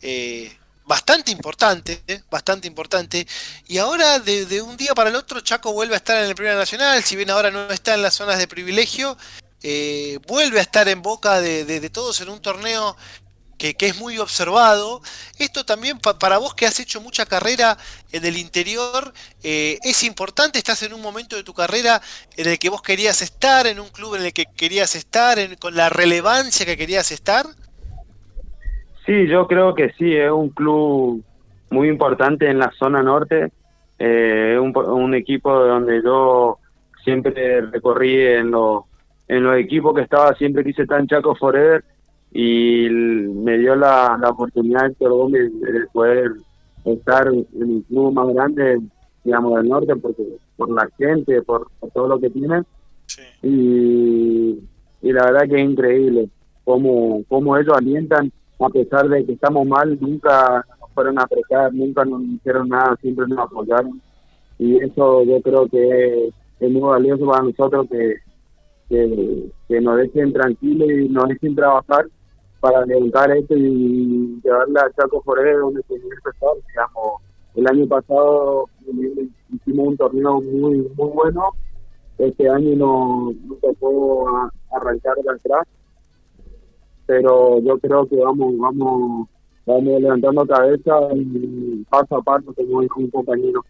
Speaker 4: Eh, bastante importante, bastante importante. Y ahora de, un día para el otro Chaco vuelve a estar en el Primera Nacional, si bien ahora no está en las zonas de privilegio, eh, vuelve a estar en boca de, todos en un torneo que, es muy observado. Esto también para vos que has hecho mucha carrera en el interior, eh, es importante, estás en un momento de tu carrera en el que vos querías estar, en un club en el que querías estar, con la relevancia que querías estar.
Speaker 6: Sí, yo creo que sí, es un club muy importante en la zona norte, eh, un, un equipo donde yo siempre recorrí en los, en los equipos que estaba, siempre quise estar en Chaco Forever y me dio la, la oportunidad de, poder estar en el club más grande, digamos, del norte, porque por la gente, por, todo lo que tiene. Y, y la verdad que es increíble cómo, cómo ellos alientan, a pesar de que estamos mal, nunca nos fueron a apretar, nunca nos hicieron nada, siempre nos apoyaron. Y eso yo creo que es, muy valioso para nosotros que, que, nos dejen tranquilos y nos dejen trabajar para levantar esto y llevarla a Chaco Forever donde tenía que estar. Digamos, el año pasado hicimos un torneo muy muy bueno. Este año no, no tocó arrancar de atrás, pero yo creo que vamos vamos vamos levantando cabeza y paso a paso, como dijo un compañero.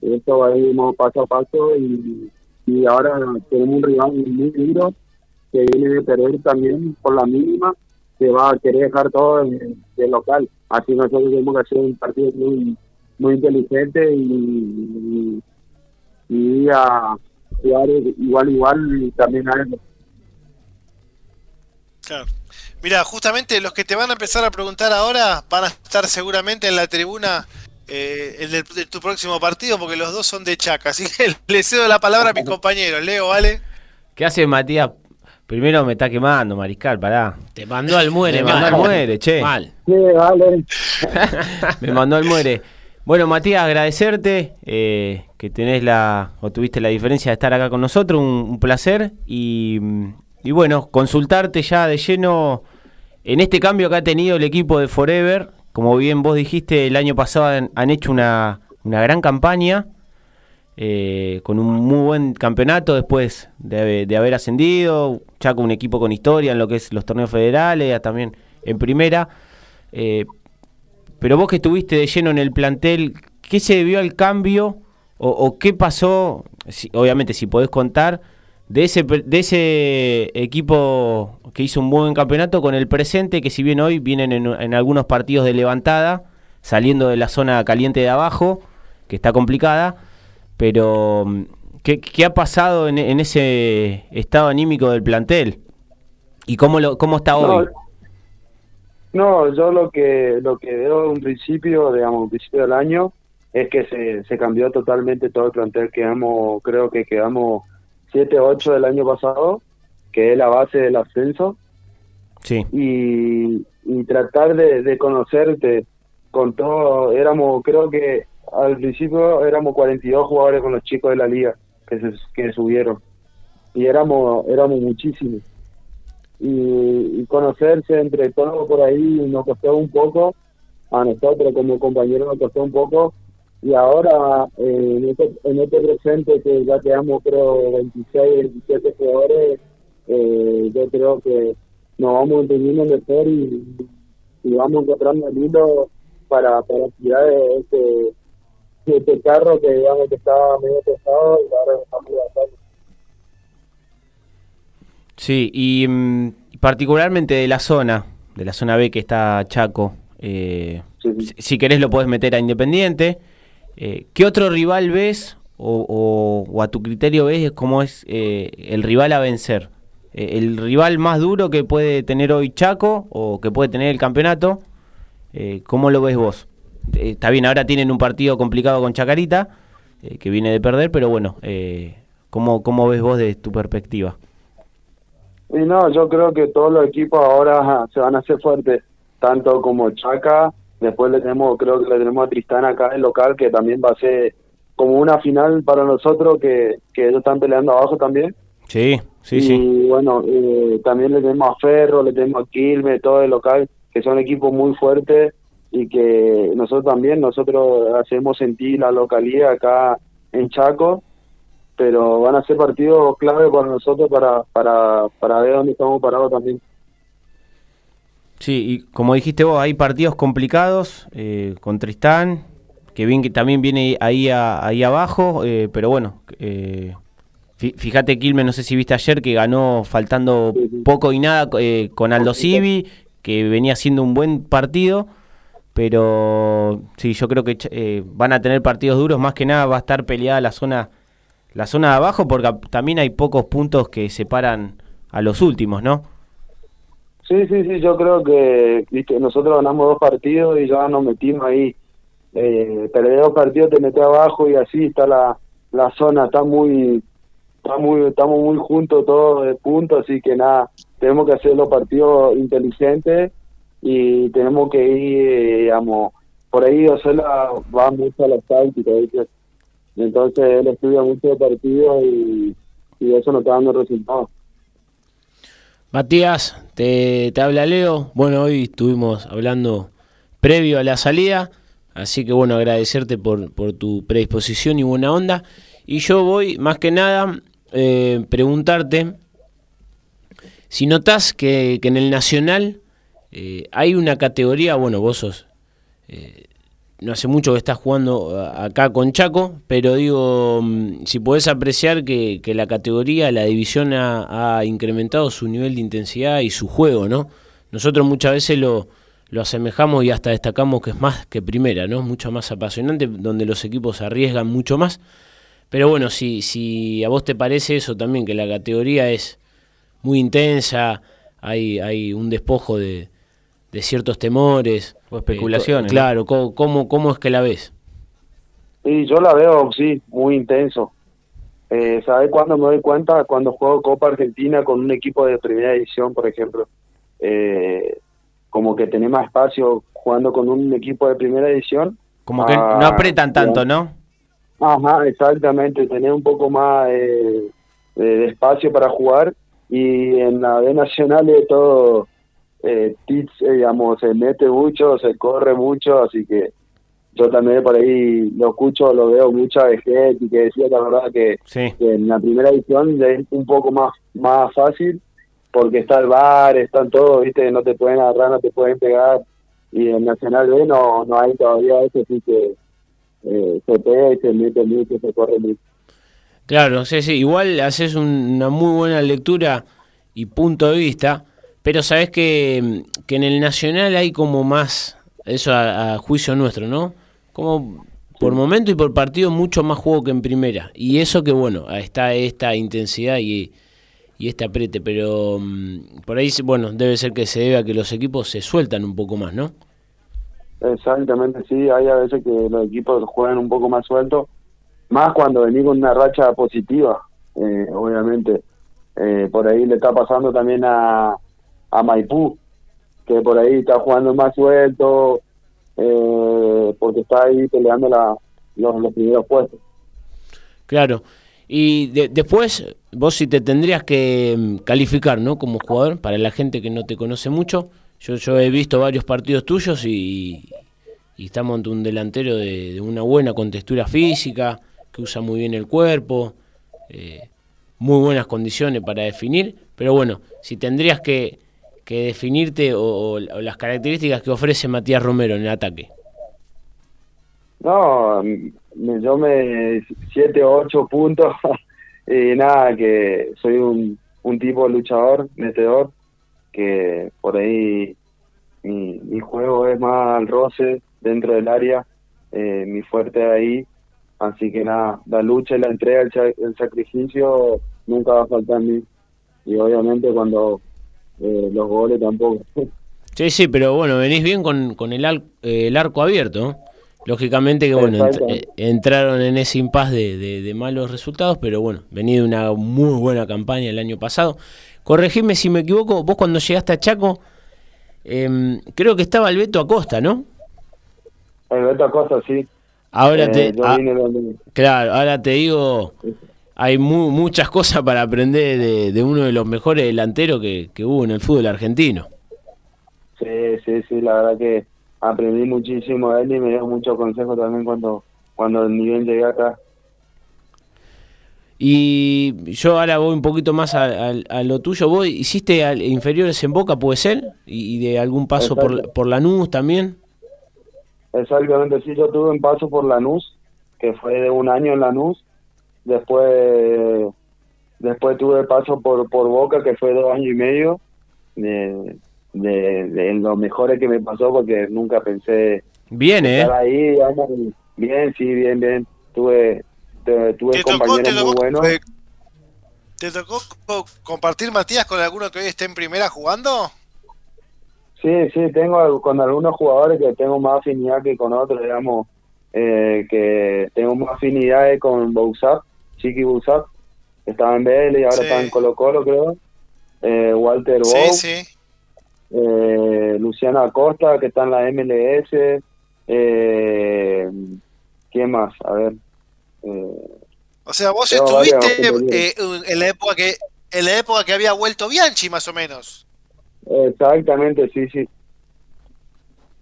Speaker 6: Esto va a ir paso a paso y, y ahora tenemos un rival muy duro que viene de perder también por la mínima que va a querer dejar todo en, el local. Así nosotros tenemos que hacer un partido muy muy inteligente y, y, a jugar igual igual y también a
Speaker 4: eso. Claro. Mira, justamente los que te van a empezar a preguntar ahora van a estar seguramente en la tribuna eh, el de, tu próximo partido, porque los dos son de Chaca. Así que le cedo la palabra a mis compañeros. Leo, ¿vale?
Speaker 2: ¿Qué hace Matías Primero me está quemando, Mariscal, pará.
Speaker 1: Te mandó al muere,
Speaker 2: Me mandó al muere, che.
Speaker 6: Mal. Sí, vale.
Speaker 2: me mandó al muere. Bueno, Matías, agradecerte eh, que tenés la, o tuviste la diferencia de estar acá con nosotros, un, placer. Y, bueno, consultarte ya de lleno en este cambio que ha tenido el equipo de Forever. Como bien vos dijiste, el año pasado han, hecho una, una gran campaña eh, con un muy buen campeonato después de, haber ascendido, ya con un equipo con historia en lo que es los torneos federales, también en primera. Eh, pero vos que estuviste de lleno en el plantel, ¿qué se debió al cambio o, qué pasó, obviamente si podés contar, de ese, de ese equipo que hizo un buen campeonato con el presente, que si bien hoy vienen en, en algunos partidos de levantada, saliendo de la zona caliente de abajo, que está complicada, pero, ¿qué, qué ha pasado en, ese estado anímico del plantel? ¿Y cómo, lo, cómo está hoy?
Speaker 6: No, yo lo que lo que veo en un principio, digamos, un principio del año, es que se, se cambió totalmente todo el plantel. Quedamos, creo que quedamos 7 8 del año pasado, que es la base del ascenso.
Speaker 2: Sí.
Speaker 6: Y, y tratar de, de conocerte. Con todo, éramos, creo que al principio éramos 42 jugadores con los chicos de la liga que, se, que subieron. Y éramos éramos muchísimos. Y, conocerse entre todos por ahí nos costó un poco. A nosotros como compañeros nos costó un poco y ahora eh, en, este, en este presente que ya quedamos creo 26 27 jugadores eh, yo creo que nos vamos entendiendo mejor y, y vamos encontrando el hilo para, para tirar este este carro que digamos que estaba medio pesado y ahora está muy bastante.
Speaker 2: Sí, y mm, particularmente de la zona, de la zona B que está Chaco, eh, Si, querés lo podés meter a Independiente. Eh, ¿Qué otro rival ves o, a tu criterio ves cómo es eh, el rival a vencer? Eh, ¿El rival más duro que puede tener hoy Chaco o que puede tener el campeonato? ¿Cómo lo ves vos? Está bien, ahora tienen un partido complicado con Chacarita, que viene de perder, pero bueno, ¿cómo, ¿cómo ves vos de tu perspectiva?
Speaker 6: Y no, yo creo que todos los equipos ahora se van a hacer fuertes, tanto como Chaca, después le tenemos, creo que le tenemos a Tristán acá el local, que también va a ser como una final para nosotros, que, que ellos están peleando abajo también.
Speaker 2: Sí, sí,
Speaker 6: sí. Y bueno, también le tenemos a Ferro, le tenemos a Quilme, todo el local, que son equipos muy fuertes y que nosotros también, nosotros hacemos sentir la localidad acá en Chaco, pero van a ser partidos clave para nosotros para, para, para ver dónde estamos parados también.
Speaker 2: Sí, y como dijiste vos, hay partidos complicados eh, con Tristán, que bien que también viene ahí ahí abajo, eh, pero bueno, eh, fíjate Quilmes, no sé si viste ayer que ganó faltando poco y nada con Aldo Civi, que venía haciendo un buen partido, pero sí, yo creo que van a tener partidos duros, más que nada va a estar peleada la zona la zona de abajo porque también hay pocos puntos que separan a los últimos, ¿no?
Speaker 6: Sí, sí, sí, yo creo que nosotros ganamos dos partidos y ya nos metimos ahí. Eh, perder dos partidos te metes abajo y así está la, la zona, está muy, está muy, estamos muy juntos todos de punto, así que nada, tenemos que hacer los partidos inteligentes y tenemos que ir, digamos, por ahí Osela va mucho a la táctica, entonces él estudia mucho de partidos y, y eso nos está dando resultados.
Speaker 1: Matías, te, habla Leo. Bueno, hoy estuvimos hablando previo a la salida, así que bueno, agradecerte por, tu predisposición y buena onda. Y yo voy, más que nada, eh, preguntarte si notas que, en el Nacional eh, hay una categoría, bueno, vos sos eh, no hace mucho que estás jugando acá con Chaco, pero digo, mm, si podés apreciar que, la categoría, la división ha, incrementado su nivel de intensidad y su juego, ¿no? Nosotros muchas veces lo, lo asemejamos y hasta destacamos que es más que primera, ¿no? Mucho más apasionante, donde los equipos arriesgan mucho más. Pero bueno, si, si a vos te parece eso también, que la categoría es muy intensa, hay, hay un despojo de, de ciertos temores.
Speaker 2: O especulaciones.
Speaker 1: claro, ¿cómo, ¿cómo, es que la ves?
Speaker 6: Sí, yo la veo, sí, muy intenso. Eh, ¿Sabes cuándo me doy cuenta? Cuando juego Copa Argentina con un equipo de primera edición, por ejemplo. Eh, como que tenés más espacio jugando con un equipo de primera edición.
Speaker 2: Como que no apretan tanto, ¿no?
Speaker 6: Ajá, exactamente. Tener un poco más de, espacio para jugar. Y en la B Nacional es todo eh, Tits, eh, digamos, se mete mucho, se corre mucho, así que yo también por ahí lo escucho, lo veo mucha gente y que decía la verdad que, en la primera edición es un poco más, más fácil porque está el bar, están todos, viste, no te pueden agarrar, no te pueden pegar y en Nacional B no, no hay todavía eso, así que eh, se pega y se mete mucho, se corre mucho.
Speaker 1: Claro, sí, sí, igual haces una muy buena lectura y punto de vista pero sabes que, que, en el Nacional hay como más, eso a, juicio nuestro, ¿no? Como por momento y por partido mucho más juego que en primera. Y eso que bueno, está esta intensidad y, y este apriete, pero mm, por ahí, bueno, debe ser que se debe a que los equipos se sueltan un poco más, ¿no?
Speaker 6: Exactamente, sí, hay a veces que los equipos juegan un poco más sueltos, más cuando venís con una racha positiva, eh, obviamente. Eh, por ahí le está pasando también a, a Maipú, que por ahí está jugando más suelto, eh, porque está ahí peleando la, los, primeros puestos.
Speaker 1: Claro. Y después, vos si te tendrías que mm, calificar, ¿no? Como jugador, para la gente que no te conoce mucho, yo, yo he visto varios partidos tuyos y, y estamos ante un delantero de, una buena contextura física, que usa muy bien el cuerpo, eh, muy buenas condiciones para definir, pero bueno, si tendrías que que definirte o, las características que ofrece Matías Romero en el ataque?
Speaker 6: No, yo me 7 o 8 puntos y nada, que soy un, un tipo luchador, metedor, que por ahí mi, mi juego es más al roce dentro del área, eh, mi fuerte ahí, así que nada, la lucha la entrega, el, el sacrificio nunca va a faltar en mí. Y obviamente cuando eh, los goles tampoco.
Speaker 1: Sí, sí, pero bueno, venís bien con, con el, el arco abierto. Lógicamente que bueno, eh, entraron en ese impas de, de, malos resultados, pero bueno, venís de una muy buena campaña el año pasado. Corregime si me equivoco, vos cuando llegaste a Chaco, em, creo que estaba el Beto Acosta, ¿no?
Speaker 6: El Beto Acosta, sí.
Speaker 1: Ahora eh, te, ah, claro, ahora te digo, hay muchas cosas para aprender de, uno de los mejores delanteros que, hubo en el fútbol argentino.
Speaker 6: Sí, sí, sí, la verdad que aprendí muchísimo de él y me dio muchos consejos también cuando, cuando ni bien llegué acá.
Speaker 1: Y yo ahora voy un poquito más a, lo tuyo. ¿Vos hiciste inferiores en Boca, puede ser? ¿Y, de algún paso por, por Lanús también?
Speaker 6: Exactamente, sí, yo tuve un paso por Lanús, que fue de un año en Lanús. Después después tuve paso por, por Boca, que fue dos años y medio. De, de, los mejores que me pasó porque nunca pensé
Speaker 1: bien ¿eh?
Speaker 6: estar ahí bien sí bien bien tuve tuve compañeros muy buenos
Speaker 4: ¿Te tocó compartir Matías con alguno que hoy esté en primera jugando?
Speaker 6: Sí, sí, tengo con algunos jugadores que tengo más afinidad que con otros, digamos, eh, que tengo más afinidad con Bouzap, Chiqui que estaba en BL y ahora está en Colo Colo, creo. Eh, Walter sí, sí. Eh, Luciano Acosta, que está en la MLS. Eh, ¿Quién más? A ver.
Speaker 4: Eh, o sea, vos estuviste eh, en la época que en la época que había vuelto Bianchi, más o menos.
Speaker 6: Exactamente, sí, sí.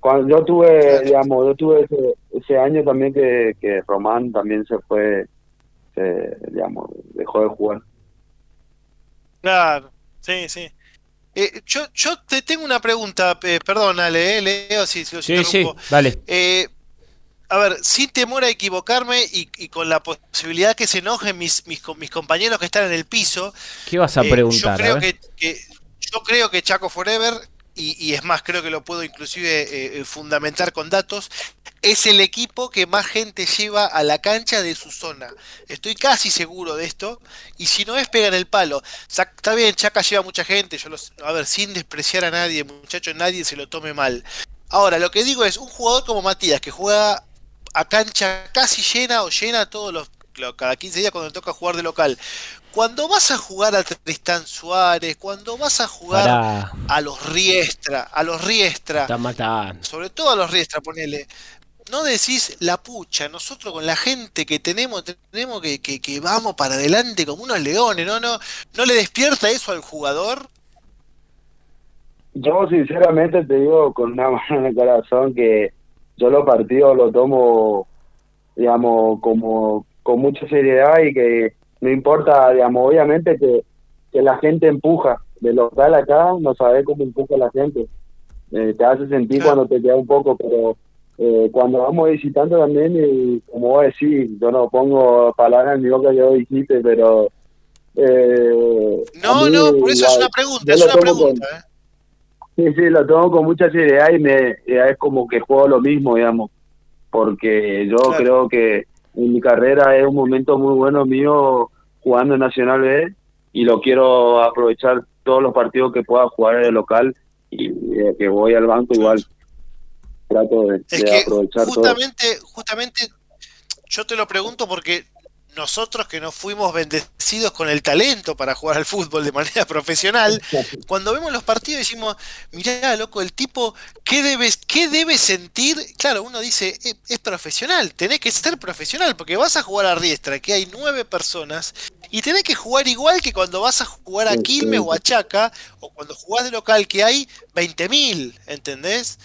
Speaker 6: Cuando yo tuve, digamos, yo tuve ese, año también que, que Román también se fue, se, digamos, dejó de jugar.
Speaker 4: Claro, sí, sí. Eh, yo, yo te tengo una pregunta, eh, perdónale, eh, Leo, si, si
Speaker 1: sí, sí, dale.
Speaker 4: Eh, a ver, sin temor a equivocarme y, con la posibilidad que se enojen mis, mis, mis, compañeros que están en el piso.
Speaker 1: ¿Qué vas a preguntar?
Speaker 4: yo, creo que, yo creo que Chaco Forever, y, es más, creo que lo puedo inclusive fundamentar con datos, es el equipo que más gente lleva a la cancha de su zona. Estoy casi seguro de esto. Y si no es, pegan el palo. Está bien, Chaca lleva mucha gente. Yo los, a ver, sin despreciar a nadie, muchachos, nadie se lo tome mal. Ahora, lo que digo es, un jugador como Matías, que juega a cancha casi llena o llena todos los cada 15 días cuando le toca jugar de local. Cuando vas a jugar a Tristán Suárez, cuando vas a jugar a los Riestra, a los Riestra, sobre todo a los Riestra, ponele, no decís la pucha, nosotros con la gente que tenemos, tenemos que, que, vamos para adelante como unos leones, ¿no? ¿no? ¿No le despierta eso al jugador?
Speaker 6: Yo sinceramente te digo con una mano en el corazón que yo los partidos los tomo, digamos, como con mucha seriedad y que no importa, digamos, obviamente que, que la gente empuja. De local acá no sabes cómo empuja la gente. Eh, te hace sentir cuando te queda un poco, pero eh, cuando vamos visitando también, y como vos decís, yo no pongo palabras en mi boca, yo dijiste, pero...
Speaker 4: Eh, no, no, por eso es una pregunta, es una pregunta. ¿eh?
Speaker 6: Sí, sí, lo tomo con mucha seriedad y me es como que juego lo mismo, digamos, porque yo creo que en mi carrera es un momento muy bueno mío jugando en Nacional B y lo quiero aprovechar todos los partidos que pueda jugar en el local y eh, que voy al banco igual. Trato de, es que
Speaker 4: justamente, justamente yo te lo pregunto porque nosotros que nos fuimos bendecidos con el talento para jugar al fútbol de manera profesional, cuando vemos los partidos decimos, mirá, loco, el tipo, ¿qué debes, qué debe sentir? Claro, uno dice, es, profesional, tenés que ser profesional, porque vas a jugar a Riestra, que hay nueve personas, y tenés que jugar igual que cuando vas a jugar a Quilmes o a Chaca, o cuando jugás de local que hay 20.000, ¿entendés?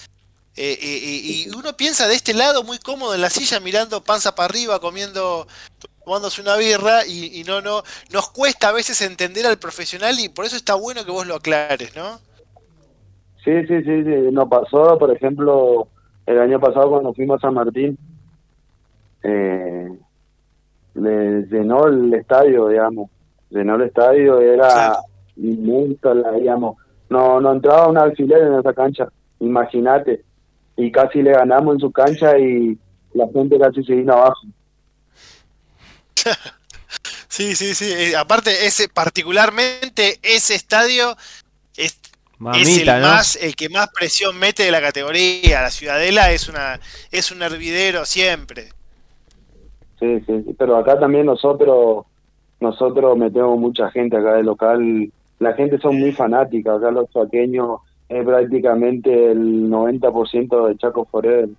Speaker 4: Eh, y uno piensa de este lado muy cómodo en la silla mirando panza para arriba, comiendo, tomándose una birra y, no, no, nos cuesta a veces entender al profesional y por eso está bueno que vos lo aclares, ¿no?
Speaker 6: Sí, sí, sí, sí. nos pasó, por ejemplo, el año pasado cuando fuimos a San Martín, eh, le llenó el estadio, digamos, llenó el estadio, era inmenso, digamos, no, no entraba un alfiler en esa cancha, imagínate y casi le ganamos en su cancha y la gente casi se vino abajo.
Speaker 4: sí, sí, sí. Eh, aparte, ese, particularmente ese estadio es, el más, el que más presión mete de la categoría. La Ciudadela es una, es un hervidero siempre.
Speaker 6: Sí, sí, pero acá también nosotros, nosotros metemos mucha gente acá del local. La gente son muy fanáticas, acá los pequeños es prácticamente el 90% de Chaco Forever.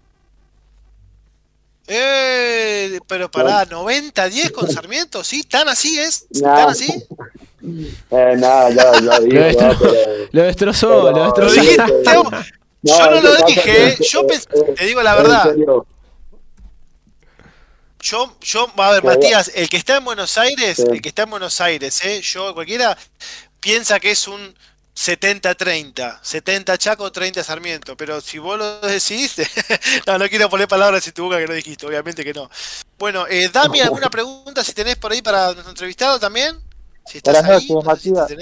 Speaker 4: Eh, pero para 90, 10 con Sarmiento, ¿sí? ¿Tan así es? ¿Tan así?
Speaker 6: Eh, nada, ya, ya
Speaker 1: digo, lo, destrozó, lo destrozó, lo destrozó.
Speaker 4: yo no lo dije, yo te digo la verdad. Yo, yo, a ver, Matías, el que está en Buenos Aires, el que está en Buenos Aires, ¿eh? yo cualquiera piensa que es un 70-30, 70 Chaco, 30 Sarmiento, pero si vos lo decidiste, no, no quiero poner palabras en tu boca que no dijiste, obviamente que no. Bueno, eh, Dami, ¿alguna pregunta si tenés por ahí para nuestro entrevistado también?
Speaker 3: Buenas noches, Matías.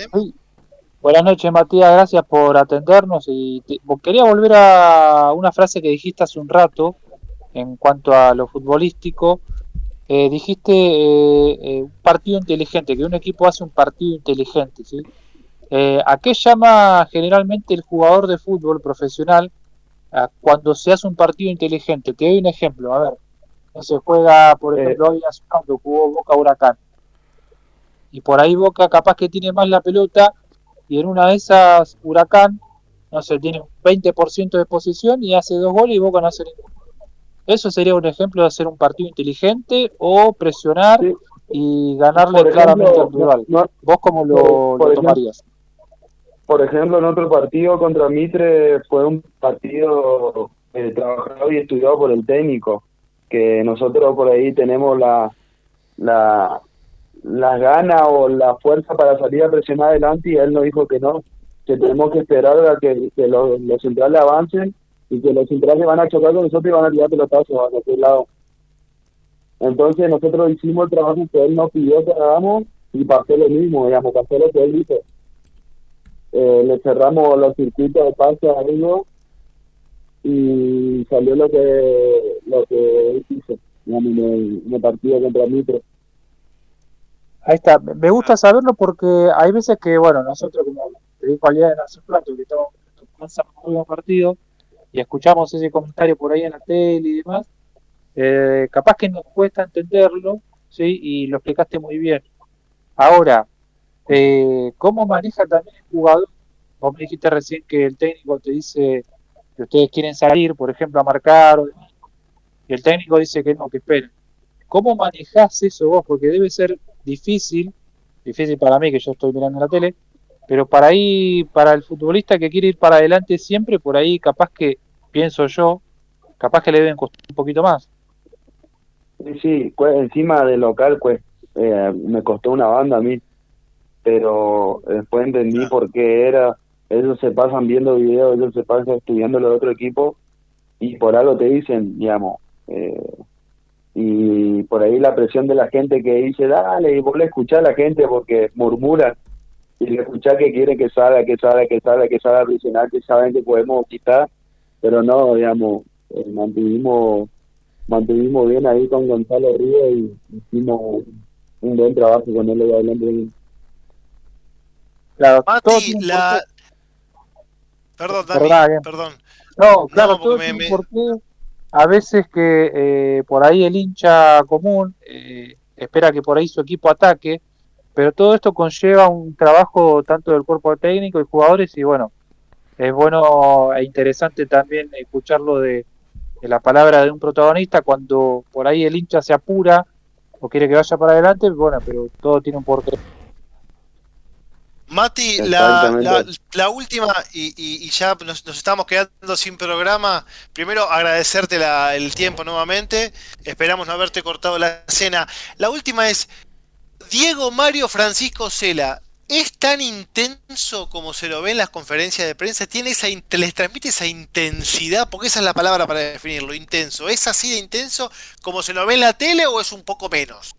Speaker 3: Buenas noches, Matías, gracias por atendernos y quería volver a una frase que dijiste hace un rato en cuanto a lo futbolístico. Eh, dijiste eh, eh, un partido inteligente, que un equipo hace un partido inteligente, ¿sí? Eh, ¿A qué llama generalmente el jugador de fútbol profesional cuando se hace un partido inteligente? Te doy un ejemplo, a ver. Se juega, por ejemplo, hoy hace un jugó Boca Huracán. Y por ahí Boca capaz que tiene más la pelota y en una de esas Huracán, no sé, tiene un 20% de posición y hace dos goles y Boca no hace ninguno. Eso sería un ejemplo de hacer un partido inteligente o presionar y ganarle claramente al rival. ¿Vos cómo lo, tomarías?
Speaker 6: por ejemplo, en otro partido contra Mitre fue un partido eh, trabajado y estudiado por el técnico, que nosotros por ahí tenemos la, la, las ganas o la fuerza para salir a presionar adelante y él nos dijo que no, que tenemos que esperar a que, los, centrales avancen y que los centrales van a chocar con nosotros y van a tirar pelotazos hacia aquel lado. Entonces nosotros hicimos el trabajo que él nos pidió que hagamos y pasó lo mismo, digamos, pasó lo que él dijo eh, le cerramos los circuitos de pase a y salió lo que lo que hice en el partido contra Mitre.
Speaker 3: Ahí está, me gusta saberlo porque hay veces que, bueno, nosotros como te dijo ayer hace un rato que estamos un partido y escuchamos ese comentario por ahí en la tele y demás, eh, capaz que nos cuesta entenderlo, ¿sí? Y lo explicaste muy bien. Ahora, eh, ¿Cómo maneja también el jugador? Vos me dijiste recién que el técnico te dice que ustedes quieren salir, por ejemplo, a marcar, y el técnico dice que no, que esperen. ¿Cómo manejás eso vos? Porque debe ser difícil, difícil para mí que yo estoy mirando la tele, pero para ahí, para el futbolista que quiere ir para adelante siempre, por ahí capaz que, pienso yo, capaz que le deben costar un poquito más.
Speaker 6: Sí, sí, encima del local, pues, eh, me costó una banda a mí pero después entendí por qué era. Ellos se pasan viendo videos, ellos se pasan estudiando lo de otro equipo y por algo te dicen, digamos. Eh, y por ahí la presión de la gente que dice, dale, y vos le escuchás a la gente porque murmuran y le escuchás que quieren que salga, que salga, que salga, que salga a que saben que podemos quitar, pero no, digamos, eh, mantuvimos, mantuvimos bien ahí con Gonzalo Ríos y hicimos un buen trabajo con él hablando bien.
Speaker 4: Claro, Mati, la... Perdón, Dani, perdón.
Speaker 3: No, claro, todo a veces que eh, por ahí el hincha común eh, espera que por ahí su equipo ataque, pero todo esto conlleva un trabajo tanto del cuerpo técnico y jugadores y bueno, es bueno e interesante también escucharlo de, de la palabra de un protagonista cuando por ahí el hincha se apura o quiere que vaya para adelante, bueno, pero todo tiene un porqué.
Speaker 4: Mati, la, la, última, y, ya nos, estamos quedando sin programa. Primero, agradecerte el tiempo nuevamente. Esperamos no haberte cortado la cena. La última es: Diego Mario Francisco Cela. ¿Es tan intenso como se lo ve en las conferencias de prensa? ¿Tiene esa, ¿Les transmite esa intensidad? Porque esa es la palabra para definirlo, intenso. ¿Es así de intenso como se lo ve en la tele o es un poco menos?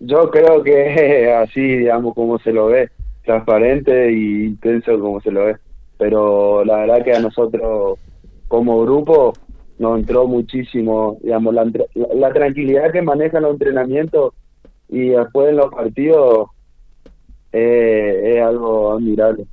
Speaker 6: Yo creo que es así, digamos, como se lo ve, transparente e intenso como se lo ve. Pero la verdad que a nosotros como grupo nos entró muchísimo, digamos, la, la, tranquilidad que manejan los entrenamientos y después en los partidos eh, es algo admirable.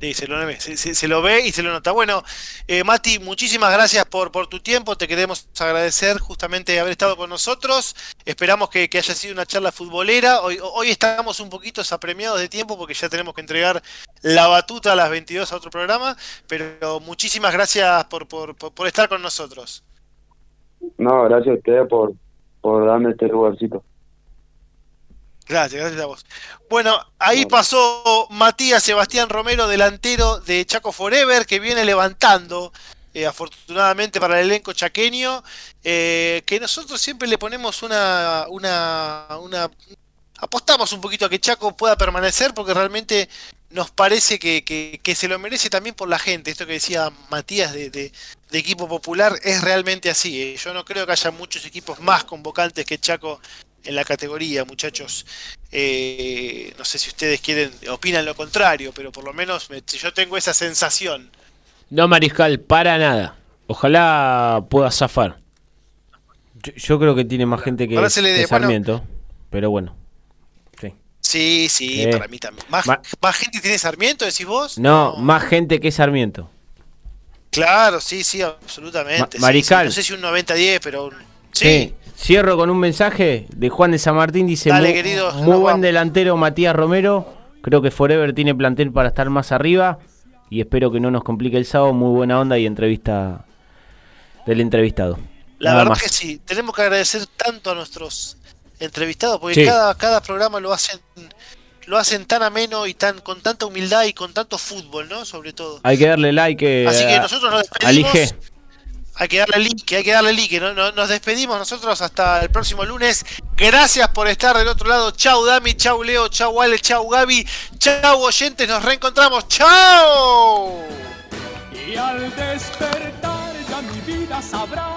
Speaker 4: Sí, se lo, se, lo, ve y se lo nota. Bueno, eh, Mati, muchísimas gracias por, por tu tiempo. Te queremos agradecer justamente haber estado con nosotros. Esperamos que, haya sido una charla futbolera. Hoy, hoy estamos un poquito apremiados de tiempo porque ya tenemos que entregar la batuta a las 22 a otro programa. Pero muchísimas gracias por, por, por, estar con nosotros.
Speaker 6: No, gracias a ustedes por, por darme este lugarcito.
Speaker 4: Gracias, gracias a vos. Bueno, ahí pasó Matías Sebastián Romero, delantero de Chaco Forever, que viene levantando eh, afortunadamente para el elenco chaqueño, eh, que nosotros siempre le ponemos una, una, una, apostamos un poquito a que Chaco pueda permanecer porque realmente nos parece que, se lo merece también por la gente. Esto que decía Matías de, equipo popular es realmente así. ¿eh? Yo no creo que haya muchos equipos más convocantes que Chaco en la categoría, muchachos. Eh, no sé si ustedes quieren, opinan lo contrario, pero por lo menos yo tengo esa sensación.
Speaker 1: No, Mariscal, para nada. Ojalá pueda zafar.
Speaker 2: Yo, creo que tiene más gente que, Sarmiento, pero bueno.
Speaker 4: Sí, sí, para mí también. ¿Más, gente tiene Sarmiento, decís vos?
Speaker 2: No, más gente que Sarmiento.
Speaker 4: Claro, sí, sí, absolutamente.
Speaker 2: Mariscal.
Speaker 4: No sé si un 90-10, pero...
Speaker 2: Sí. Cierro con un mensaje de Juan de San Martín. Dice,
Speaker 4: Dale,
Speaker 2: muy,
Speaker 4: querido,
Speaker 2: muy buen delantero Matías Romero. Creo que Forever tiene plantel para estar más arriba. Y espero que no nos complique el sábado. Muy buena onda y entrevista del entrevistado.
Speaker 4: La verdad que sí. Tenemos que agradecer tanto a nuestros entrevistados, porque cada, cada programa lo hacen lo hacen tan ameno y tan con tanta humildad y con tanto fútbol, ¿no? Sobre todo.
Speaker 2: Hay que darle like.
Speaker 4: Eh, Así que nosotros nos despedimos. Hay que darle like, hay que darle like. ¿no? Nos despedimos nosotros hasta el próximo lunes. Gracias por estar del otro lado. Chau Dami, chau Leo, chau Ale, chau Gaby, chau oyentes. Nos reencontramos. Chau. Y al despertar ya mi vida sabrá